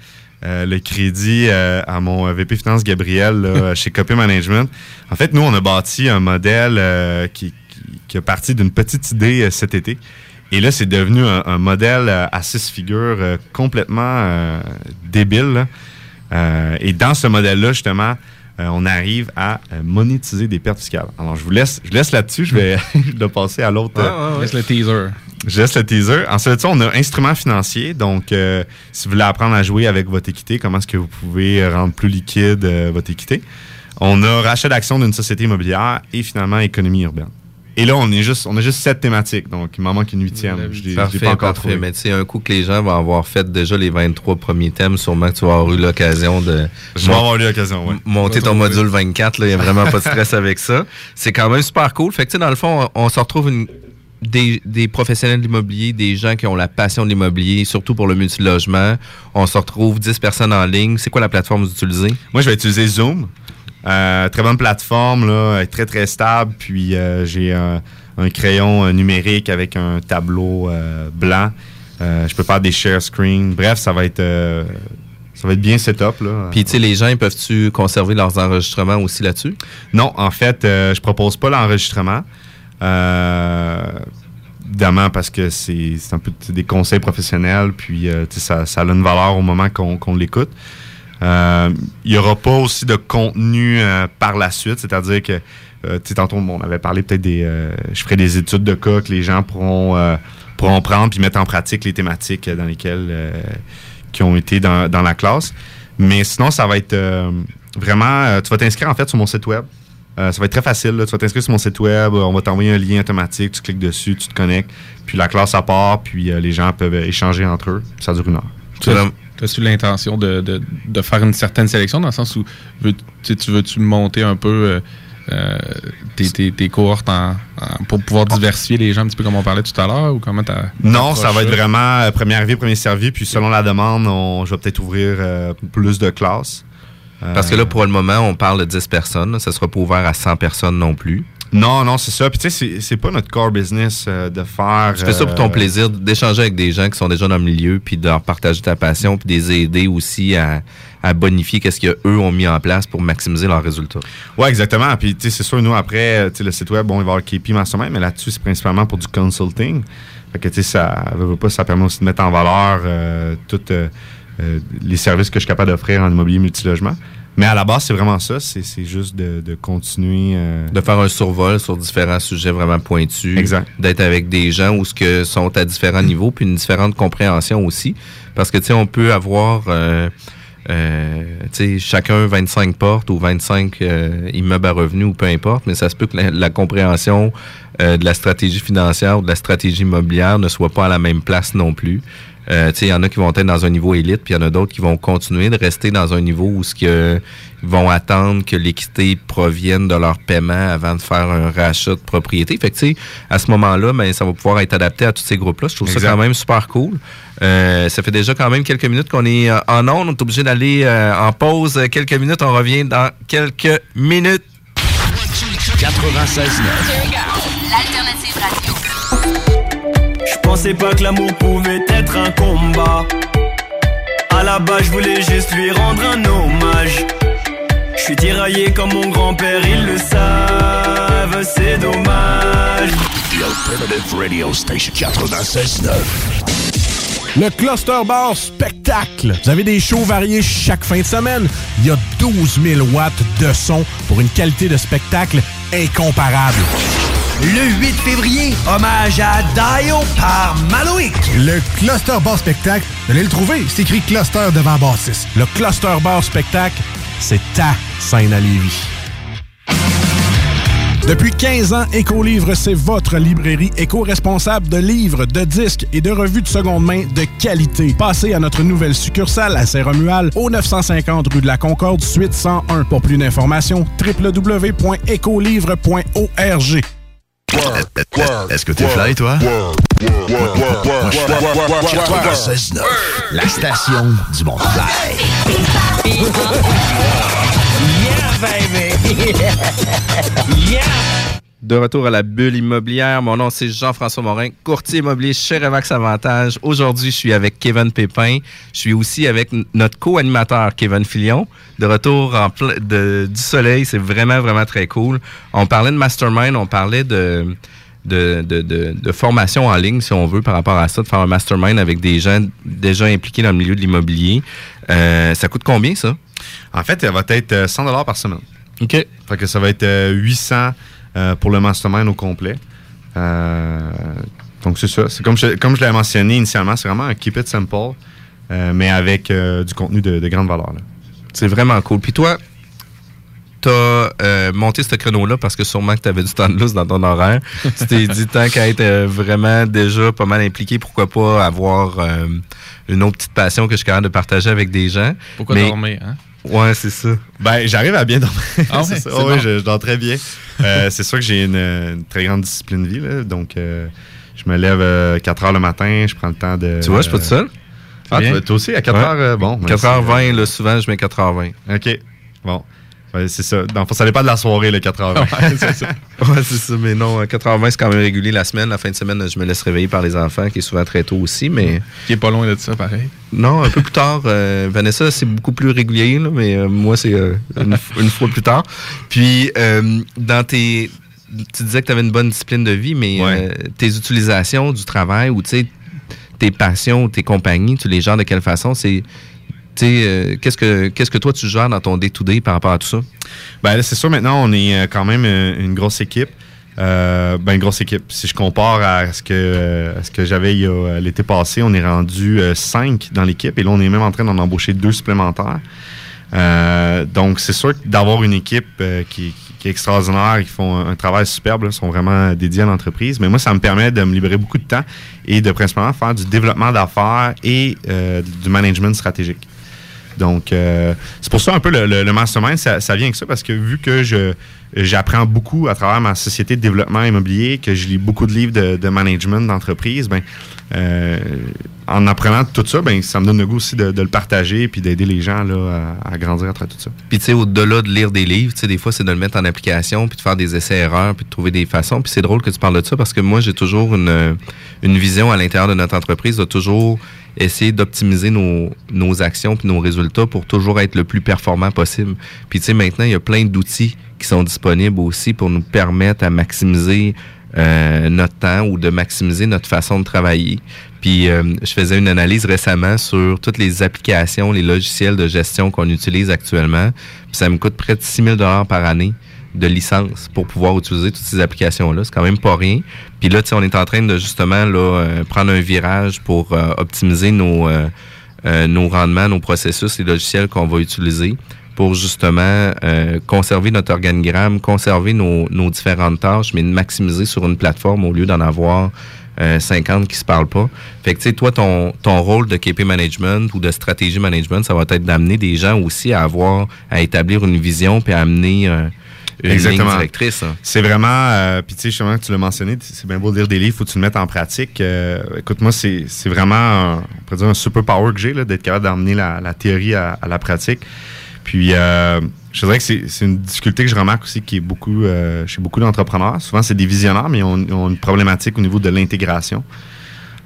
Speaker 34: euh, le crédit euh, à mon VP Finance Gabriel là, chez Copy Management. En fait, nous, on a bâti un modèle euh, qui, qui, qui a parti d'une petite idée euh, cet été. Et là, c'est devenu un, un modèle euh, à six figures euh, complètement euh, débile. là. Euh, et dans ce modèle-là, justement, euh, on arrive à euh, monétiser des pertes fiscales. Alors, je vous laisse, je laisse là-dessus. Je vais, passer à l'autre.
Speaker 33: Ouais,
Speaker 34: euh,
Speaker 33: ouais, ouais. Laisse le teaser.
Speaker 34: Je laisse le teaser. Ensuite on a instruments financiers. Donc, euh, si vous voulez apprendre à jouer avec votre équité, comment est-ce que vous pouvez rendre plus liquide euh, votre équité? On a rachat d'actions d'une société immobilière et finalement économie urbaine. Et là, on est juste, on a juste sept thématiques. Donc, il m'en manque une huitième. Je l'ai- pas encore
Speaker 31: parfait.
Speaker 34: trouvé.
Speaker 31: Mais tu sais, un coup que les gens vont avoir fait déjà les 23 premiers thèmes, sûrement que tu vas avoir eu l'occasion de
Speaker 34: Je vais avoir eu l'occasion, ouais.
Speaker 31: monter ton module 24. Il n'y a vraiment pas de stress avec ça. C'est quand même super cool. Fait que, tu sais, dans le fond, on, on se retrouve une- des, des professionnels de l'immobilier, des gens qui ont la passion de l'immobilier, surtout pour le multilogement. On se retrouve 10 personnes en ligne. C'est quoi la plateforme que vous utilisez?
Speaker 34: Moi, je vais utiliser Zoom. Euh, très bonne plateforme, là, très très stable. Puis euh, j'ai un, un crayon euh, numérique avec un tableau euh, blanc. Je peux faire des share screen. Bref, ça va être ça va être bien setup là.
Speaker 31: Puis, tu sais, les gens, ils peuvent-tu conserver leurs enregistrements aussi là-dessus?
Speaker 34: Non, en fait, euh, je propose pas l'enregistrement. Euh, évidemment parce que c'est un peu des conseils professionnels, puis euh, ça, ça a une valeur au moment qu'on l'écoute. Euh, Il n'y aura pas aussi de contenu par la suite, c'est-à-dire que, euh, tantôt, on avait parlé peut-être des... euh, je ferai des études de cas que les gens pourront, euh, pourront prendre puis mettre en pratique les thématiques dans lesquelles... qui ont été dans, dans la classe. Mais sinon, ça va être vraiment... tu vas t'inscrire, en fait, sur mon site web. Euh, ça va être très facile. là. Tu vas t'inscrire sur mon site web, on va t'envoyer un lien automatique, tu cliques dessus, tu te connectes, puis la classe, ça part, puis euh, les gens peuvent échanger entre eux. Ça dure une heure.
Speaker 33: Tu as-tu l'intention de, de- de faire une certaine sélection dans le sens où veux- tu veux-tu monter un peu euh, tes, tes- tes cohortes en- en- pour pouvoir diversifier les gens un petit peu comme on parlait tout à l'heure ou comment t'as
Speaker 34: Non, ça va être vraiment premier arrivé, premier servi, puis selon la demande, on, je vais peut-être ouvrir plus de classes.
Speaker 31: Parce que là, pour le moment, on parle de 10 personnes. Ça sera pas ouvert à 100 personnes non plus.
Speaker 34: Non, non, c'est ça. Puis tu sais, c'est- pas notre core business euh, de faire.
Speaker 31: Tu fais ça pour ton
Speaker 34: euh,
Speaker 31: plaisir d'échanger avec des gens qui sont déjà dans le milieu, puis de leur partager ta passion, puis de les aider aussi à, à bonifier qu'est-ce qu'eux ont mis en place pour maximiser leurs résultats.
Speaker 34: Ouais, exactement. Puis, tu sais, c'est sûr, nous, après, euh, tu sais, le site web, bon, il va y avoir KP Mastermind, mais là-dessus, c'est principalement pour du consulting. Fait que, tu sais, ça, ça permet aussi de mettre en valeur euh, tous euh, les services que je suis capable d'offrir en immobilier multilogement. Mais à la base, c'est vraiment ça. C'est c'est juste de, de continuer. euh,
Speaker 31: De faire un survol sur différents sujets vraiment pointus.
Speaker 34: Exact.
Speaker 31: D'être avec des gens où ce que sont à différents niveaux, puis une différente compréhension aussi. Parce que, tu sais, on peut avoir... euh, euh, tu sais, chacun 25 portes ou 25 euh, immeubles à revenus ou peu importe, mais ça se peut que la, la compréhension euh, de la stratégie financière ou de la stratégie immobilière ne soit pas à la même place non plus. Euh, il y en a qui vont être dans un niveau élite, puis il y en a d'autres qui vont continuer de rester dans un niveau où ce que, ils vont attendre que l'équité provienne de leur paiement avant de faire un rachat de propriété. Fait que, à ce moment-là, ben, ça va pouvoir être adapté à tous ces groupes-là. Je trouve ça quand même super cool. Euh, ça fait déjà quand même quelques minutes qu'on est euh, en ondes. On est obligé d'aller euh, en pause quelques minutes. On revient dans quelques minutes.
Speaker 30: 96
Speaker 35: pensais pas que l'amour pouvait être un combat. À la base, je voulais juste lui rendre un hommage. Je suis tiraillé comme mon grand-père, ils le savent, c'est dommage.
Speaker 30: The Alternative Radio Station 96.9.
Speaker 32: Le Cluster Bar Spectacle. Vous avez des shows variés chaque fin de semaine. Il y a 12 000 watts de son pour une qualité de spectacle incomparable.
Speaker 30: Le 8 février, hommage à Dio par Maloïc.
Speaker 32: Le Cluster Bar Spectacle, vous allez le trouver. C'est Cluster devant bassiste. Le Cluster Bar Spectacle, c'est ta scène à. Depuis 15 ans, Écolivre, c'est votre librairie éco-responsable de livres, de disques et de revues de seconde main de qualité. Passez à notre nouvelle succursale à Saint-Romual, au 950 rue de la Concorde, suite 101. Pour plus d'informations, www.écolivre.org.
Speaker 30: Est-ce que t'es fly, toi? Moi, je suis 96.9. La station du monde fly.
Speaker 21: Yeah, baby! yeah!
Speaker 31: De retour à la bulle immobilière. Mon nom, c'est Jean-François Morin, courtier immobilier chez Revax Avantage. Aujourd'hui, je suis avec Kevin Pépin. Je suis aussi avec notre co-animateur, Kevin Filion. De retour en ple- de- du soleil. C'est vraiment, vraiment très cool. On parlait de mastermind, on parlait de, de, de, de- de formation en ligne, si on veut, par rapport à ça, de faire un mastermind avec des gens déjà impliqués dans le milieu de l'immobilier. Euh, ça coûte combien, ça?
Speaker 34: En fait, elle va être euh, 100 par semaine.
Speaker 31: OK.
Speaker 34: Fait que ça va être euh, 800 euh, pour le mastermind au complet. Euh, donc, c'est ça. C'est comme je, comme je l'avais mentionné initialement, c'est vraiment un keep it simple, euh, mais avec euh, du contenu de, de grande valeur. là.
Speaker 31: C'est vraiment cool. Puis toi, t'as euh, monté ce créneau-là parce que sûrement que t'avais du temps de lousse dans ton horaire. tu t'es dit, tant qu'à être euh, vraiment déjà pas mal impliqué, pourquoi pas avoir euh, une autre petite passion que je suis capable de partager avec des gens.
Speaker 33: Pourquoi
Speaker 31: Mais-
Speaker 33: dormir, hein?
Speaker 31: Ouais, c'est ça.
Speaker 34: Ben, j'arrive à bien dormir.
Speaker 33: Ah ouais,
Speaker 34: C'est ça.
Speaker 33: bon.
Speaker 34: je, je dors très bien. Euh, c'est sûr que j'ai une, une très grande discipline de vie. Là, donc, euh, je me lève euh, 4 heures le matin, je prends le temps de.
Speaker 31: Tu vois, je suis pas tout seul?
Speaker 34: Ah, toi, toi aussi, à 4
Speaker 31: Ouais.
Speaker 34: heures, euh, bon. ben,
Speaker 31: 4h20, là, souvent, je mets 4h20.
Speaker 34: OK. Bon. Ouais, c'est ça. Dans ça dépend de la soirée, le 4h20.
Speaker 31: Ouais, c'est ça. Ouais, c'est ça. Mais non, à 4h20, c'est quand même régulier la semaine. La fin de semaine, je me laisse réveiller par les enfants, qui est souvent très tôt aussi, mais...
Speaker 33: Qui est pas loin de ça, pareil.
Speaker 31: Non, un peu plus tard. euh, Vanessa, c'est beaucoup plus régulier, là, mais euh, moi, c'est euh, une, une fois plus tard. Puis, euh, dans tes tu disais que tu avais une bonne discipline de vie, mais euh, tes utilisations du travail ou tu sais, tes passions, tes compagnies, tu les gères de quelle façon? C'est. Euh, qu'est-ce que qu'est-ce que toi tu gères dans ton day-to-day par rapport à tout ça?
Speaker 34: Ben c'est sûr, maintenant, on est euh, quand même euh, une grosse équipe. Euh, ben, une grosse équipe. Si je compare à ce que, ce que j'avais l'été passé, on est rendu cinq dans l'équipe et là, on est même en train d'en embaucher deux supplémentaires. Donc, c'est sûr d'avoir une équipe qui, qui est extraordinaire, qui font un, travail superbe, là, sont vraiment dédiés à l'entreprise. Mais moi, ça me permet de me libérer beaucoup de temps et de principalement faire du développement d'affaires et du management stratégique. Donc, euh, c'est pour ça un peu le, mastermind, ça, vient avec ça parce que vu que je j'apprends beaucoup à travers ma société de développement immobilier, que je lis beaucoup de livres de, management d'entreprise, ben, euh, en apprenant tout ça, ben, ça me donne le goût aussi de, le partager puis d'aider les gens là, à, à grandir à travers tout ça.
Speaker 31: Puis, tu sais, au-delà de lire des livres, tu sais, des fois, c'est de le mettre en application, puis de faire des essais-erreurs, puis de trouver des façons. Puis, c'est drôle que tu parles de ça parce que moi, j'ai toujours une, une vision à l'intérieur de notre entreprise de toujours essayer d'optimiser nos, nos actions puis nos résultats pour toujours être le plus performant possible. Puis, tu sais, maintenant, il y a plein d'outils qui sont disponibles aussi pour nous permettre à maximiser euh, notre temps ou de maximiser notre façon de travailler. Puis euh, je faisais une analyse récemment sur toutes les applications, les logiciels de gestion qu'on utilise actuellement. Puis ça me coûte près de 6 000 par année de licence pour pouvoir utiliser toutes ces applications-là. C'est quand même pas rien. Puis là, on est en train de justement là, euh, prendre un virage pour euh, optimiser nos, euh, euh, nos rendements, nos processus, les logiciels qu'on va utiliser pour justement conserver notre organigramme, conserver nos, nos différentes tâches, mais de maximiser sur une plateforme au lieu d'en avoir euh, 50 qui se parlent pas. Fait que tu sais, toi, ton, ton rôle de KP management ou de stratégie management, ça va être d'amener des gens aussi à avoir, à établir une vision puis à amener ligne directrice. hein.
Speaker 34: C'est vraiment, euh, puis tu sais, justement, tu l'as mentionné, c'est bien beau de lire des livres, faut que tu le mettes en pratique. Euh, écoute, moi, c'est vraiment, un, on pourrait dire un super power que j'ai, d'être capable d'emmener la, la théorie à, à la pratique. Puis, euh, je dirais que c'est une difficulté que je remarque aussi qui est beaucoup euh, chez beaucoup d'entrepreneurs. Souvent, c'est des visionnaires, mais ils ont, ils ont une problématique au niveau de l'intégration.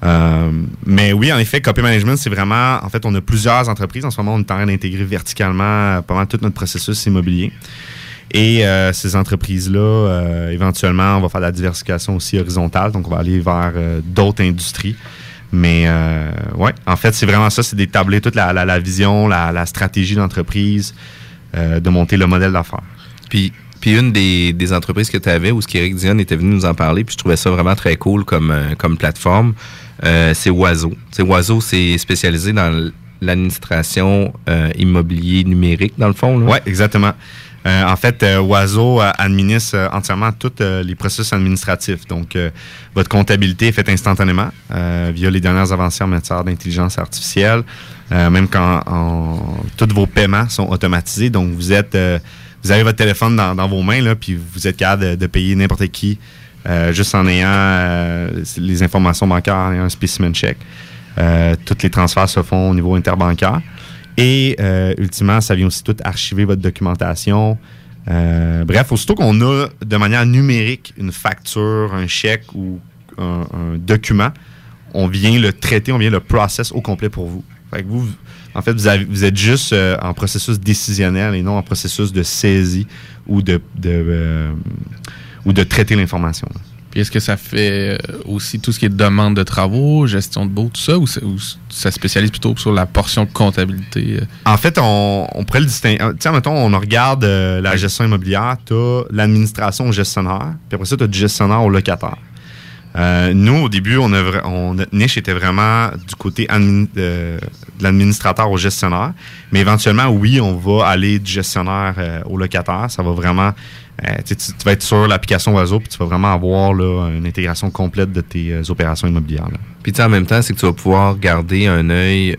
Speaker 34: Euh, mais oui, en effet, copy management, c'est vraiment, en fait, on a plusieurs entreprises. En ce moment, on est en train d'intégrer verticalement pas mal tout notre processus immobilier. Et euh, ces entreprises-là, euh, éventuellement, on va faire de la diversification aussi horizontale. Donc, on va aller vers euh, d'autres industries. Mais euh, ouais, en fait, c'est vraiment ça, c'est d'établir toute la, la, la vision, la, la stratégie d'entreprise, euh, de monter le modèle d'affaires.
Speaker 31: Puis, puis une des, des entreprises que tu avais où ce qu'Éric Dion était venu nous en parler, puis je trouvais ça vraiment très cool comme, comme plateforme, euh, c'est Oiseau. C'est Oiseau, c'est spécialisé dans l'administration euh, immobilier numérique, dans le fond.
Speaker 34: Oui, exactement. Euh, en fait, euh, Oiseau euh, administre euh, entièrement tous euh, les processus administratifs. Donc, euh, votre comptabilité est faite instantanément via les dernières avancées en matière d'intelligence artificielle. Même quand en- tous vos paiements sont automatisés. Donc, vous êtes, vous avez votre téléphone dans, dans vos mains, là, puis vous êtes capable de, de payer n'importe qui juste en ayant les informations bancaires et un specimen check. Tous les transferts se font au niveau interbancaire. Et euh, ultimement, ça vient aussi tout archiver votre documentation. Euh, bref, aussitôt qu'on a de manière numérique une facture, un chèque ou un, document, on vient le traiter, on vient le process au complet pour vous. Fait vous, en fait, vous, êtes juste euh, en processus décisionnel et non en processus de saisie ou de, euh, ou de traiter l'information.
Speaker 33: Puis est-ce que ça fait euh, aussi tout ce qui est demande de travaux, gestion de baux, tout ça, ou, ça- ou ça spécialise plutôt sur la portion comptabilité? euh?
Speaker 34: En fait, on, on pourrait le distinguer. Sais, mettons, on regarde euh, la gestion immobilière, tu as l'administration au gestionnaire, puis après ça, tu as du gestionnaire au locataire. Euh, nous, au début, on a on- notre niche était vraiment du côté euh, de l'administrateur au gestionnaire. Mais éventuellement, oui, on va aller du gestionnaire euh, au locataire. Ça va vraiment. euh, tu, vas être sur l'application Oiseau, puis tu vas vraiment avoir là, une intégration complète de tes euh, opérations immobilières.
Speaker 31: Puis en même temps, c'est que tu vas pouvoir garder un œil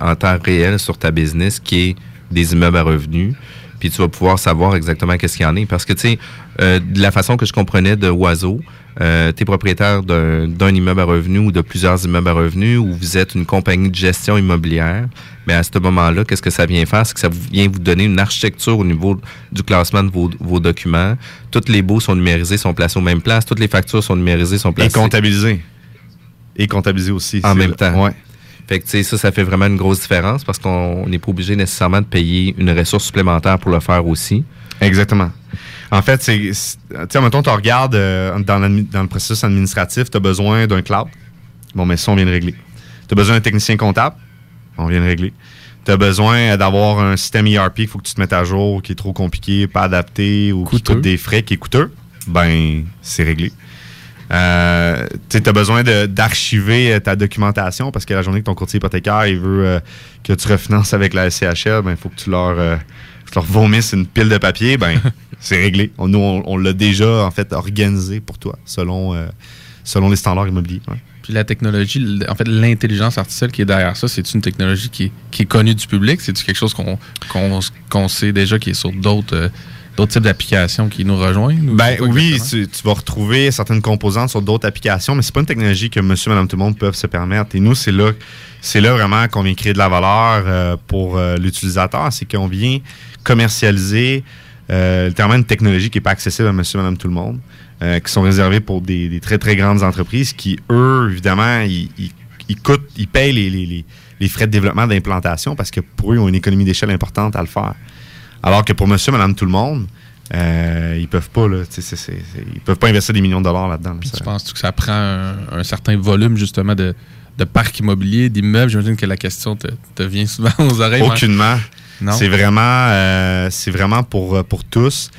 Speaker 31: en temps réel sur ta business qui est des immeubles à revenus. Puis tu vas pouvoir savoir exactement qu'est-ce qu'il y en est. Parce que tu sais, euh, de la façon que je comprenais de Oiseau, euh, tu es propriétaire d'un immeuble à revenus ou de plusieurs immeubles à revenus ou vous êtes une compagnie de gestion immobilière. Mais à ce moment-là, qu'est-ce que ça vient faire? C'est que ça vient vous donner une architecture au niveau du classement de vos, vos documents. Tous les baux sont numérisés, sont placés aux mêmes places. Toutes les factures sont numérisées, sont
Speaker 34: Et
Speaker 31: placées.
Speaker 34: comptabilisé. Et comptabilisé aussi.
Speaker 31: En même
Speaker 34: le-
Speaker 31: temps.
Speaker 34: Ouais.
Speaker 31: Fait que, ça, ça fait vraiment une grosse différence parce qu'on n'est pas obligé nécessairement de payer une ressource supplémentaire pour le faire aussi.
Speaker 34: Exactement. En fait, c'est. Tu sais, mettons, tu regardes euh, dans le processus administratif, tu as besoin d'un cloud. Bon, mais ça, on vient de régler. Tu as besoin d'un technicien comptable. On vient de régler. Tu as besoin d'avoir un système ERP qu'il faut que tu te mettes à jour, qui est trop compliqué, pas adapté ou qui coûte des frais, qui est coûteux. Ben, c'est réglé. Euh, tu as besoin d'archiver euh, ta documentation parce que la journée que ton courtier hypothécaire il veut euh, que tu refinances avec la SCHL, ben, il faut que tu leur, euh, tu leur vomisses une pile de papier. Ben, c'est réglé. On, nous, on, on l'a déjà en fait organisé pour toi selon, euh, selon les standards immobiliers. ouais.
Speaker 33: Puis la technologie, en fait, l'intelligence artificielle qui est derrière ça, c'est une technologie qui est, qui est connue du public? C'est-tu quelque chose qu'on qu'on qu'on sait déjà qui est sur d'autres euh, d'autres types d'applications qui nous rejoignent?
Speaker 34: Ben oui, tu, tu vas retrouver certaines composantes sur d'autres applications, mais c'est pas une technologie que monsieur, madame, tout le monde peuvent se permettre. Et nous, c'est là, c'est là vraiment qu'on vient créer de la valeur euh, pour euh, l'utilisateur. C'est qu'on vient commercialiser euh, littéralement une technologie qui n'est pas accessible à monsieur, madame, tout le monde, qui sont réservées pour des, des très, très grandes entreprises qui, eux, évidemment, ils, ils- ils coûtent, ils payent les, les- les- les frais de développement d'implantation parce que pour eux, ils ont une économie d'échelle importante à le faire. Alors que pour monsieur, madame, tout le monde, euh, ils peuvent pas, là, ils peuvent pas investir des millions de dollars là-dedans. là.
Speaker 33: Tu penses que ça prend un, un certain volume, justement, de, de parc immobilier, d'immeubles? J'imagine que la question te, te vient souvent aux oreilles.
Speaker 34: Aucunement.
Speaker 33: Non?
Speaker 34: C'est vraiment, euh, c'est vraiment pour, euh, pour tous.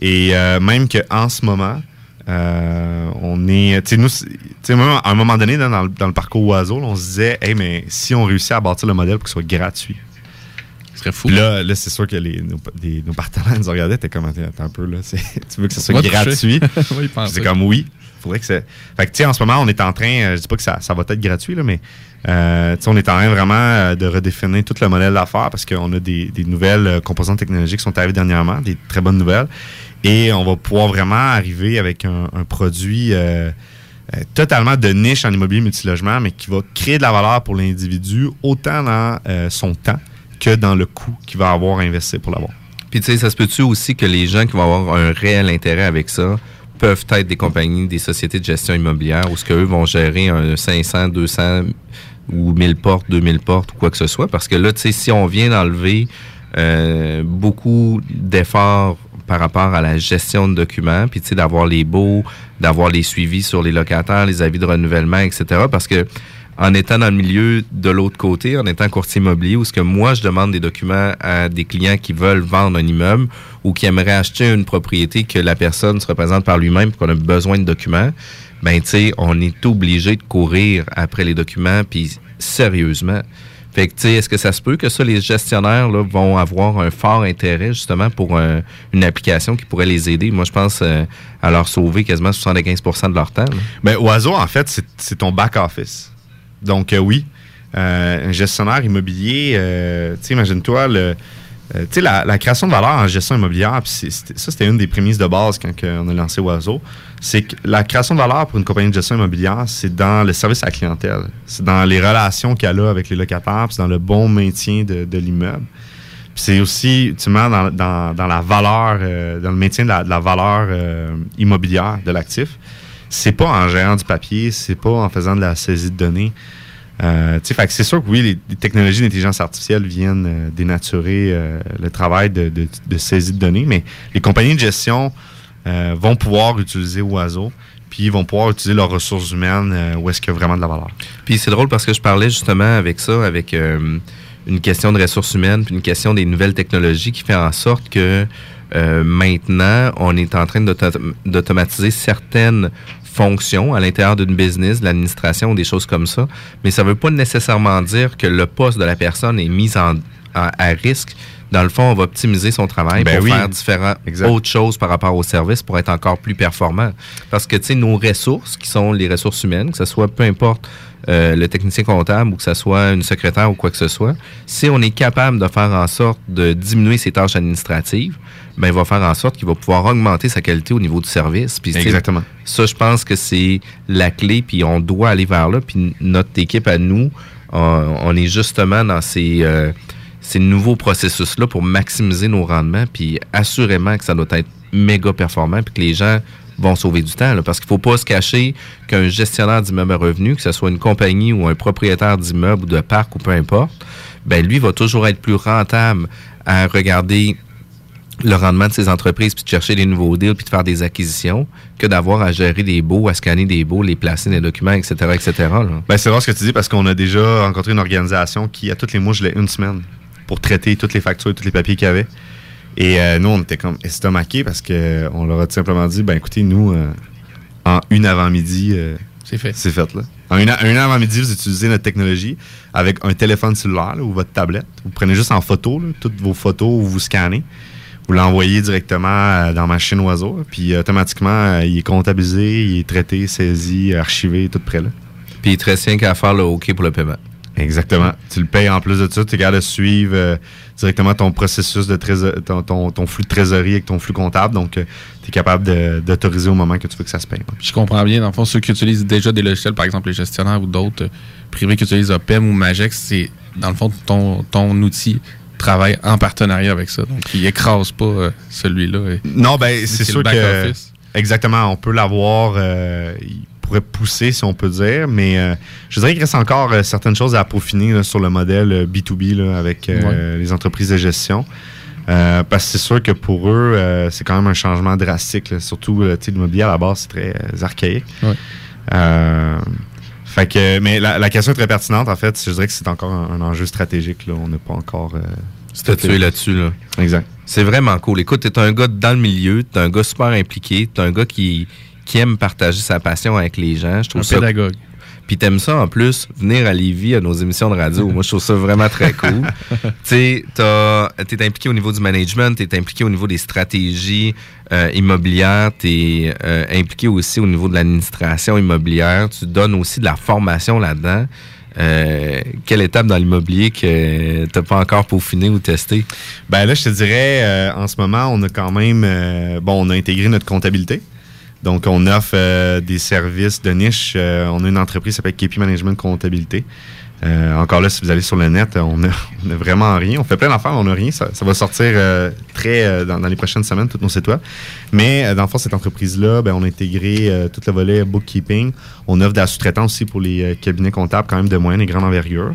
Speaker 34: Et euh, même qu'en ce moment, euh, on est. Tu sais, nous, même à un moment donné, dans, le, dans le parcours Oiseau, là, on se disait, hey, mais si on réussit à bâtir le modèle pour qu'il soit gratuit.
Speaker 33: Ce serait fou.
Speaker 34: Là, là c'est sûr que les, nos, partenaires nous regardaient, t'es comme, attends un peu, là, tu veux que ce soit gratuit?
Speaker 33: Oui,
Speaker 34: c'est comme oui. Faudrait que c'est. Fait que, tu sais, en ce moment, on est en train, euh, je dis pas que ça, ça va être gratuit, là, mais, euh, tu sais, on est en train vraiment euh, de redéfinir tout le modèle d'affaires parce qu'on a des, des nouvelles composantes technologiques qui sont arrivées dernièrement, des très bonnes nouvelles. Et on va pouvoir vraiment arriver avec un, un produit euh, totalement de niche en immobilier multilogement, mais qui va créer de la valeur pour l'individu, autant dans euh, son temps que dans le coût qu'il va avoir à investir pour l'avoir.
Speaker 31: Puis tu sais, ça se peut-tu aussi que les gens qui vont avoir un réel intérêt avec ça peuvent être des compagnies, des sociétés de gestion immobilière où ce qu'eux vont gérer un 500, 200 ou 1000 portes, 2000 portes ou quoi que ce soit? Parce que là, tu sais, si on vient d'enlever euh, beaucoup d'efforts par rapport à la gestion de documents, puis tu sais, d'avoir les baux, d'avoir les suivis sur les locataires, les avis de renouvellement, etc. Parce que en étant dans le milieu de l'autre côté, en étant courtier immobilier, où ce que moi je demande des documents à des clients qui veulent vendre un immeuble ou qui aimeraient acheter une propriété que la personne se représente par lui-même, qu'on a besoin de documents, ben tu sais, on est obligé de courir après les documents, puis sérieusement. Fait que, tu sais, est-ce que ça se peut que ça, les gestionnaires là, vont avoir un fort intérêt justement pour un- une application qui pourrait les aider? Moi, je pense euh, à leur sauver quasiment 75% de leur temps. là.
Speaker 34: Ben, Oiseau, en fait, c'est ton back-office. Donc, euh, oui, euh, un gestionnaire immobilier, euh, tu imagine-toi, le, la, la création de valeur en gestion immobilière, c'est- c'était- ça, c'était une des prémices de base quand on a lancé Oiseau, c'est que la création de valeur pour une compagnie de gestion immobilière, c'est dans le service à la clientèle. C'est dans les relations qu'elle a avec les locataires, c'est dans le bon maintien de, de l'immeuble. C'est aussi, dans, dans, dans la valeur, dans le maintien de la, valeur immobilière de l'actif. C'est pas en gérant du papier, c'est pas en faisant de la saisie de données. Euh, c'est sûr que oui, les, technologies d'intelligence artificielle viennent euh, dénaturer euh, le travail de, de- saisie de données, mais les compagnies de gestion euh, vont pouvoir utiliser Oiseau, puis ils vont pouvoir utiliser leurs ressources humaines où est-ce qu'il y a vraiment de la valeur.
Speaker 31: Puis c'est drôle parce que je parlais justement avec ça, avec une question de ressources humaines, puis une question des nouvelles technologies qui fait en sorte que euh, maintenant, on est en train d'auto- d'automatiser certaines fonctions à l'intérieur d'une business, de l'administration, des choses comme ça. Mais ça ne veut pas nécessairement dire que le poste de la personne est mis en, en- à risque. Dans le fond, on va optimiser son travail
Speaker 34: Ben
Speaker 31: pour
Speaker 34: oui.
Speaker 31: faire différentes autres choses par rapport au service pour être encore plus performant. Parce que, tu sais, nos ressources, qui sont les ressources humaines, que ce soit peu importe euh, le technicien comptable ou que ce soit une secrétaire ou quoi que ce soit, si on est capable de faire en sorte de diminuer ses tâches administratives, ben, il va faire en sorte qu'il va pouvoir augmenter sa qualité au niveau du service.
Speaker 34: Exactement.
Speaker 31: Ça, je pense que c'est la clé, puis on doit aller vers là. Puis notre équipe à nous, on, on est justement dans ces, euh, ces nouveaux processus-là pour maximiser nos rendements, puis assurément que ça doit être méga performant, puis que les gens vont sauver du temps. là, parce qu'il faut pas se cacher qu'un gestionnaire d'immeuble à revenus, que ce soit une compagnie ou un propriétaire d'immeuble ou de parc ou peu importe, ben lui va toujours être plus rentable à regarder le rendement de ces entreprises, puis de chercher des nouveaux deals, puis de faire des acquisitions, que d'avoir à gérer des baux, à scanner des baux, les placer dans les documents, etc., etc.
Speaker 34: Ben, c'est vrai ce que tu dis parce qu'on a déjà rencontré une organisation qui, à tous les mois, je l'ai une semaine pour traiter toutes les factures et tous les papiers qu'il y avait. Et euh, nous, on était comme estomaqués parce qu'on leur a tout simplement dit, ben écoutez, nous, euh, en une avant-midi, euh,
Speaker 33: c'est fait.
Speaker 34: C'est fait, là. En une, une avant-midi, vous utilisez notre technologie avec un téléphone cellulaire là, ou votre tablette. Vous prenez juste en photo là, toutes vos photos ou vous scannez. Vous l'envoyez directement euh, dans Machine Oiseau. Puis automatiquement, euh, il est comptabilisé, il est traité, saisi, archivé, tout prêt là.
Speaker 31: Puis il te reste rien qu'à faire le OK pour le paiement.
Speaker 34: Exactement. Tu le payes en plus de ça, tu es capable de suivre euh, directement ton processus de trésor, ton, ton, ton flux de trésorerie avec ton flux comptable. Donc, tu es capable d'autoriser au moment que tu veux que ça se paye.
Speaker 33: Je comprends bien. Dans le fond, ceux qui utilisent déjà des logiciels, par exemple les gestionnaires ou d'autres euh, privés qui utilisent OPEM ou Magex, c'est dans le fond ton, ton outil travaille en partenariat avec ça. Donc, il écrase pas euh, celui-là.
Speaker 34: Non, ben c'est sûr que exactement, on peut l'avoir. euh, pourrait pousser, si on peut dire, mais euh, je dirais qu'il reste encore euh, certaines choses à peaufiner là, sur le modèle euh, B2B là, avec les entreprises de gestion. Euh, parce que c'est sûr que pour eux, euh, c'est quand même un changement drastique. là. Surtout, l'immobilier à la base, c'est très euh, archaïque.
Speaker 33: Ouais.
Speaker 34: Fait que, mais la, la question est très pertinente. En fait, je dirais que c'est encore un, un enjeu stratégique. Là. On n'est pas encore. Euh,
Speaker 31: statué là-dessus. Là.
Speaker 34: Exact.
Speaker 31: C'est vraiment cool. Écoute, t'es un gars dans le milieu, t'es un gars super impliqué, t'es un gars qui, qui aime partager sa passion avec les gens. Je trouve
Speaker 33: Un
Speaker 31: ça
Speaker 33: pédagogue.
Speaker 31: Puis t'aimes ça en plus, venir à Lévis à nos émissions de radio. Moi, je trouve ça vraiment très cool. tu t'es impliqué au niveau du management, t'es impliqué au niveau des stratégies euh, immobilières, t'es euh, impliqué aussi au niveau de l'administration immobilière. Tu donnes aussi de la formation là-dedans. Euh, quelle étape dans l'immobilier que t'as pas encore peaufiné ou testé?
Speaker 34: Ben là, je te dirais, en ce moment, on a quand même, bon, on a intégré notre comptabilité. Donc, on offre euh, des services de niche. Euh, on a une entreprise qui s'appelle KP Management Comptabilité. Euh, encore là, si vous allez sur le net, on a, on a vraiment rien. On fait plein d'affaires, on n'a rien. Ça, ça va sortir euh, très dans, dans les prochaines semaines, tous nos sites web. Mais dans le cette entreprise-là, ben, on a intégré tout le volet bookkeeping. On offre de la sous-traitance aussi pour les cabinets comptables quand même de moyenne et grande envergure.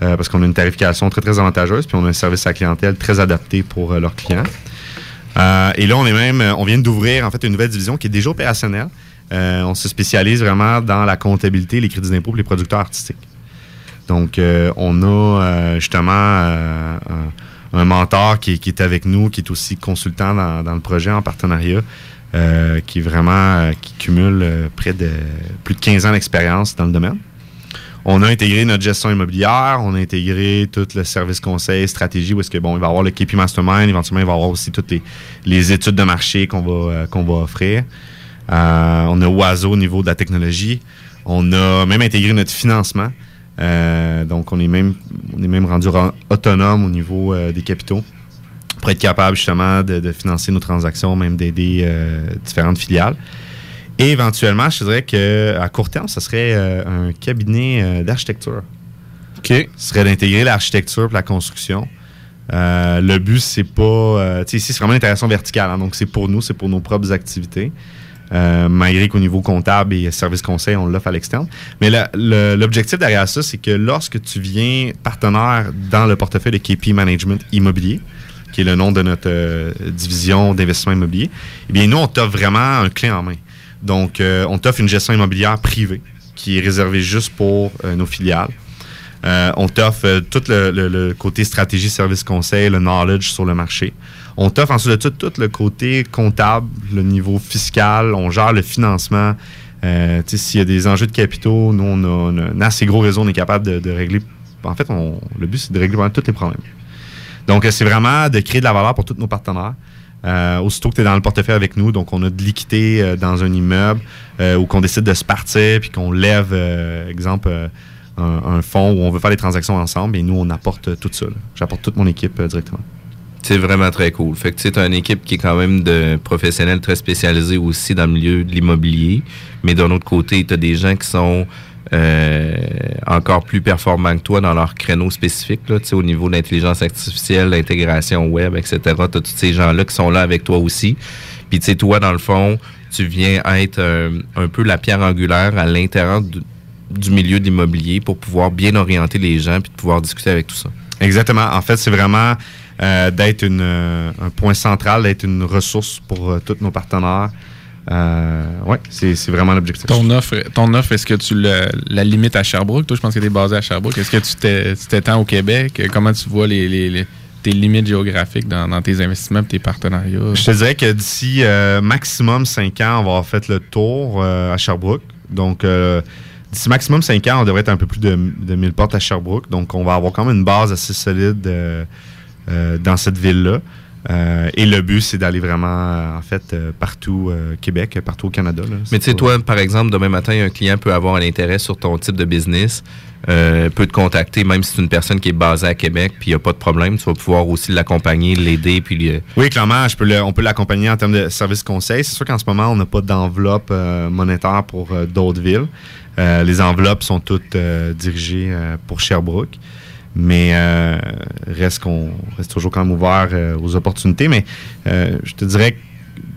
Speaker 34: Parce qu'on a une tarification très, très avantageuse, puis on a un service à la clientèle très adapté pour leurs clients. Euh, et là, on est même, euh, on vient d'ouvrir en fait une nouvelle division qui est déjà opérationnelle. Euh, on se spécialise vraiment dans la comptabilité, les crédits d'impôt pour les producteurs artistiques. Donc, on a justement un, mentor qui, est- qui est avec nous, qui est aussi consultant dans, dans le projet en partenariat, qui vraiment, qui cumule près de plus de 15 ans d'expérience dans le domaine. On a intégré notre gestion immobilière, on a intégré tout le service conseil, stratégie, où est-ce que bon, il va avoir le KP Mastermind, éventuellement il va y avoir aussi toutes les, études de marché qu'on va, euh, offrir. Euh, on a Oiseau au niveau de la technologie. On a même intégré notre financement. Euh, donc on est même rendu autonome au niveau des capitaux pour être capable justement de, financer nos transactions, même d'aider différentes filiales. Et éventuellement, je dirais qu'à court terme, ce serait euh, un cabinet euh, d'architecture.
Speaker 33: OK.
Speaker 34: Ce serait d'intégrer l'architecture et la construction. Euh, le but, c'est pas. euh, tu sais, ici, c'est vraiment l'intégration verticale. hein, donc, c'est pour nous, c'est pour nos propres activités. Euh, malgré qu'au niveau comptable et service conseil, on l'offre à l'externe. Mais l'objectif derrière ça, c'est que lorsque tu viens partenaire dans le portefeuille de KP Management Immobilier, qui est le nom de notre euh, division d'investissement immobilier, eh bien, nous, on t'offre vraiment un clé en main. Donc, euh, on t'offre une gestion immobilière privée qui est réservée juste pour euh, nos filiales. Euh, on t'offre tout le, côté stratégie, service conseil, le knowledge sur le marché. On t'offre ensuite de tout, tout le côté comptable, le niveau fiscal. On gère le financement. S'il y a des enjeux de capitaux, nous, on a, un assez gros réseau. On est capable de, régler. En fait, le but, c'est de régler tous les problèmes. Donc, c'est vraiment de créer de la valeur pour tous nos partenaires. Euh, aussitôt que tu es dans le portefeuille avec nous, donc on a de l'équité euh, dans un immeuble euh, ou qu'on décide de se partir puis qu'on lève, euh, exemple, un, fonds où on veut faire des transactions ensemble et nous, on apporte tout ça. J'apporte toute mon équipe directement.
Speaker 31: C'est vraiment très cool. Fait que tu as une équipe qui est quand même de professionnels très spécialisés aussi dans le milieu de l'immobilier, mais d'un autre côté, tu as des gens qui sont euh, encore plus performants que toi dans leur créneau spécifique, là, au niveau de l'intelligence artificielle, l'intégration web, etc. Tu as tous ces gens-là qui sont là avec toi aussi. Puis tu sais, toi, dans le fond, tu viens être euh, un peu la pierre angulaire à l'intérieur du, milieu de l'immobilier pour pouvoir bien orienter les gens puis de pouvoir discuter avec tout ça.
Speaker 34: Exactement. En fait, c'est vraiment euh, d'être un point central, d'être une ressource pour tous nos partenaires. Euh, ouais, c'est vraiment l'objectif.
Speaker 33: Ton offre, ton offre est-ce que tu le- la limites à Sherbrooke? Toi, je pense que tu es basé à Sherbrooke. Est-ce que tu t'étends au Québec? Comment tu vois les, les- les- tes limites géographiques dans, dans tes investissements et tes partenariats?
Speaker 34: Je te dirais que d'ici euh, maximum 5 ans, on va avoir fait le tour euh, à Sherbrooke. Donc, d'ici maximum 5 ans, on devrait être un peu plus de, de 1000 portes à Sherbrooke. Donc, on va avoir quand même une base assez solide dans cette ville-là. Euh, et le but, c'est d'aller vraiment, euh, en fait, euh, partout au Québec, partout au Canada. là.
Speaker 36: Mais tu sais, toi, par exemple, demain matin, un client peut avoir un intérêt sur ton type de business, euh, peut te contacter, même si c'est une personne qui est basée à Québec, puis il n'y a pas de problème, tu vas pouvoir aussi l'accompagner, l'aider, puis lui-
Speaker 34: Oui, clairement, je peux le- on peut l'accompagner en termes de services conseils. C'est sûr qu'en ce moment, on n'a pas d'enveloppe euh, monétaire pour d'autres villes. Euh, les enveloppes sont toutes dirigées euh, pour Sherbrooke. Mais euh, reste qu'on reste toujours quand même ouvert euh, aux opportunités. Mais euh, je te dirais que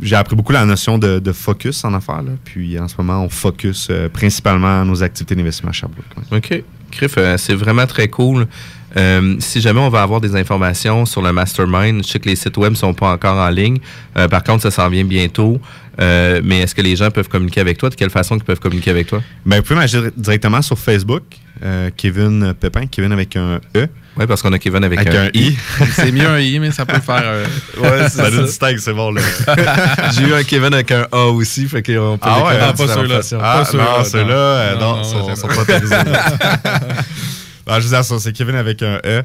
Speaker 34: j'ai appris beaucoup la notion de, focus en affaires. là. Puis en ce moment, on focus euh, principalement nos activités d'investissement à Sherbrooke.
Speaker 36: OK. Criff, euh, c'est vraiment très cool. Euh, si jamais on va avoir des informations sur le mastermind, je sais que les sites web ne sont pas encore en ligne. Euh, par contre, ça s'en vient bientôt. Euh, mais est-ce que les gens peuvent communiquer avec toi? De quelle façon ils peuvent communiquer avec toi?
Speaker 34: Ben, vous pouvez m'agir directement sur Facebook, euh, Kevin Pépin, Kevin avec un E.
Speaker 36: Oui, parce qu'on a Kevin avec, un, I.
Speaker 33: C'est mieux un I, mais ça peut faire. euh,
Speaker 34: Ouais,
Speaker 36: c'est
Speaker 34: ça.
Speaker 36: ça.
Speaker 34: distingue, c'est bon. Là.
Speaker 36: J'ai eu un Kevin avec un A aussi, fait qu'on peut
Speaker 34: Ah ouais, ah, pas ceux-là. Ah,
Speaker 36: Pas ceux-là,
Speaker 34: non, ceux-là,
Speaker 33: Non,
Speaker 34: non,
Speaker 33: non,
Speaker 34: sont, pas autorisés. Non, je vous assure, c'est Kevin avec un E.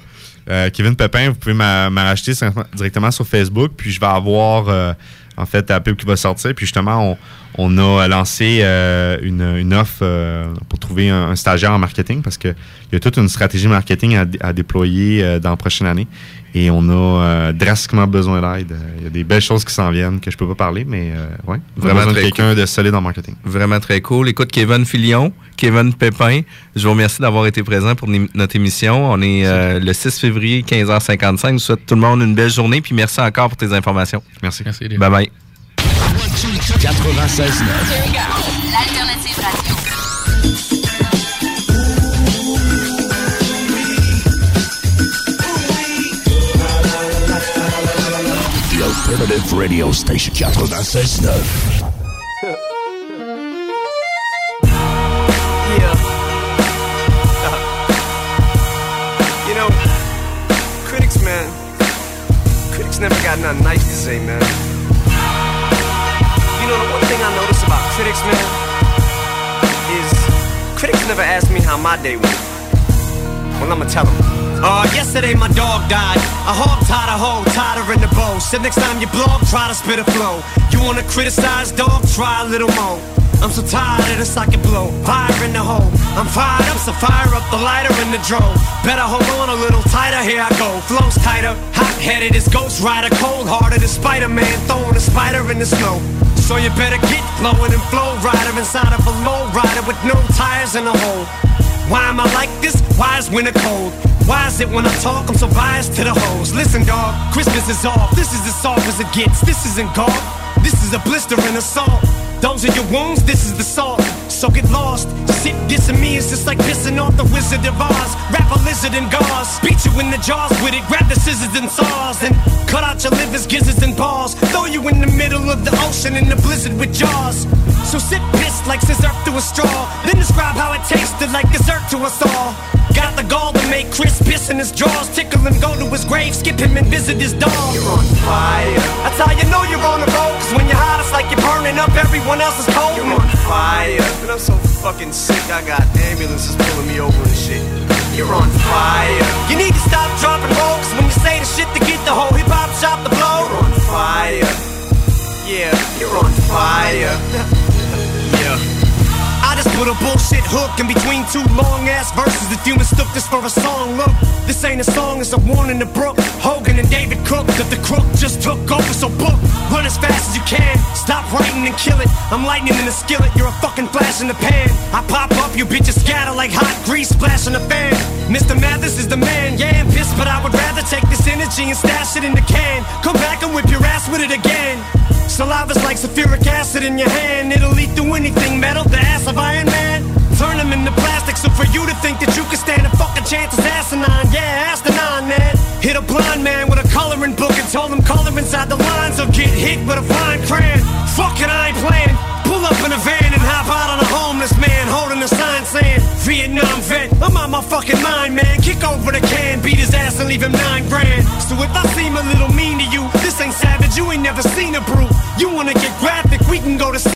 Speaker 34: Euh, Kevin Pépin, vous pouvez m'a m'a racheter directement sur Facebook, puis je vais avoir euh, en fait la pub qui va sortir. Puis justement, on, on a lancé euh, une, une offre euh, pour trouver un, stagiaire en marketing parce qu'il y a toute une stratégie marketing à, à déployer euh, dans la prochaine année. Et on a euh, drastiquement besoin d'aide. Il y a des belles choses qui s'en viennent que je peux pas parler, mais euh, ouais,
Speaker 36: Vraiment
Speaker 34: vraiment besoin de
Speaker 36: très
Speaker 34: quelqu'un de solide en marketing.
Speaker 36: Vraiment très cool. Écoute, Kevin Filion, Kevin Pépin, je vous remercie d'avoir été présent pour notre émission. On est euh, le 6 février, 15h55. Je vous souhaite tout le monde une belle journée, puis merci encore pour tes informations.
Speaker 34: Merci.
Speaker 33: Merci,
Speaker 36: Bye bye.
Speaker 30: 96.9. Alternative Radio Station 96.9.
Speaker 35: Yeah. you know, critics, man, critics never got nothing nice to say, man. You know, the one thing I notice about critics, man, is critics never ask me how my day went. Well, I'ma tell them. Uh, yesterday my dog died. A hog tied a hoe, tied her in the bow. Said next time you blog, try to spit a flow. You wanna criticize, dog? Try a little more. I'm so tired of the socket blow. Fire in the hole. I'm fired up, so fire up the lighter in the drove. Better hold on a little tighter, here I go. Flows tighter, hot headed as Ghost Rider, cold hearted as Spider Man, throwing a spider in the snow. So you better get flowing and flow rider inside of a low rider with no tires in the hole. Why am I like this? Why is winter cold? Why is it when I talk I'm so biased to the hoes? Listen, dog, Christmas is off. This is as soft as it gets. This isn't golf. This is a blister and a salt. Those are your wounds, this is the salt. So get lost. Sit dissing me is just like pissing off the Wizard of Oz. Wrap a lizard in gauze. Beat you in the jaws with it. Grab the scissors and saws. And cut out your livers, gizzards, and balls. Throw you in the middle of the ocean in the blizzard with jaws. So sit pissed like scissor through a straw. Then describe how it tasted like dessert to us all. Got the gall to make Chris piss in his drawers. Tickle him, go to his grave, skip him and visit his dog. You're on fire. That's how you know you're on the road. Cause when you're hot, it's like you're burning up everyone else's cold. You're on fire. And I'm so fucking sick, I got ambulances pulling me over and shit. You're on fire. You need to stop dropping roll. Cause when you say the shit to get the whole hip hop shop to blow. You're on fire. Yeah, you're on fire. yeah. Put a bullshit hook in between two long ass verses. If you mistook this for a song, look, this ain't a song, it's a warning to Brooke. Hogan and David Cook, that the crook just took over. So book, run as fast as you can. Stop writing and kill it. I'm lightning in the skillet, you're a fucking flash in the pan. I pop up, you bitches scatter like hot grease splashing the fan. Mr. Mathis is the man, yeah, I'm pissed, but I would rather take this energy and stash it in the can. Come back and whip your ass with it again. Saliva's like sulfuric acid in your hand. It'll eat through anything metal, the ass of Iron Man. Turn them into plastic, so for you to think that you can stand a fucking chance is asinine. Yeah, asinine, man. Hit a blind man with a coloring book and told him color inside the lines or get hit with a fine crayon. Fuck it, I ain't playing. Pull up in a van and hop out on a homeless man holding a sign saying Vietnam vet. I'm out my fucking mind, man. Kick over the can, beat his ass and leave him nine grand. So if I seem a little mean to you, this ain't savage. You ain't never seen a brute. You wanna get graphic? We can go to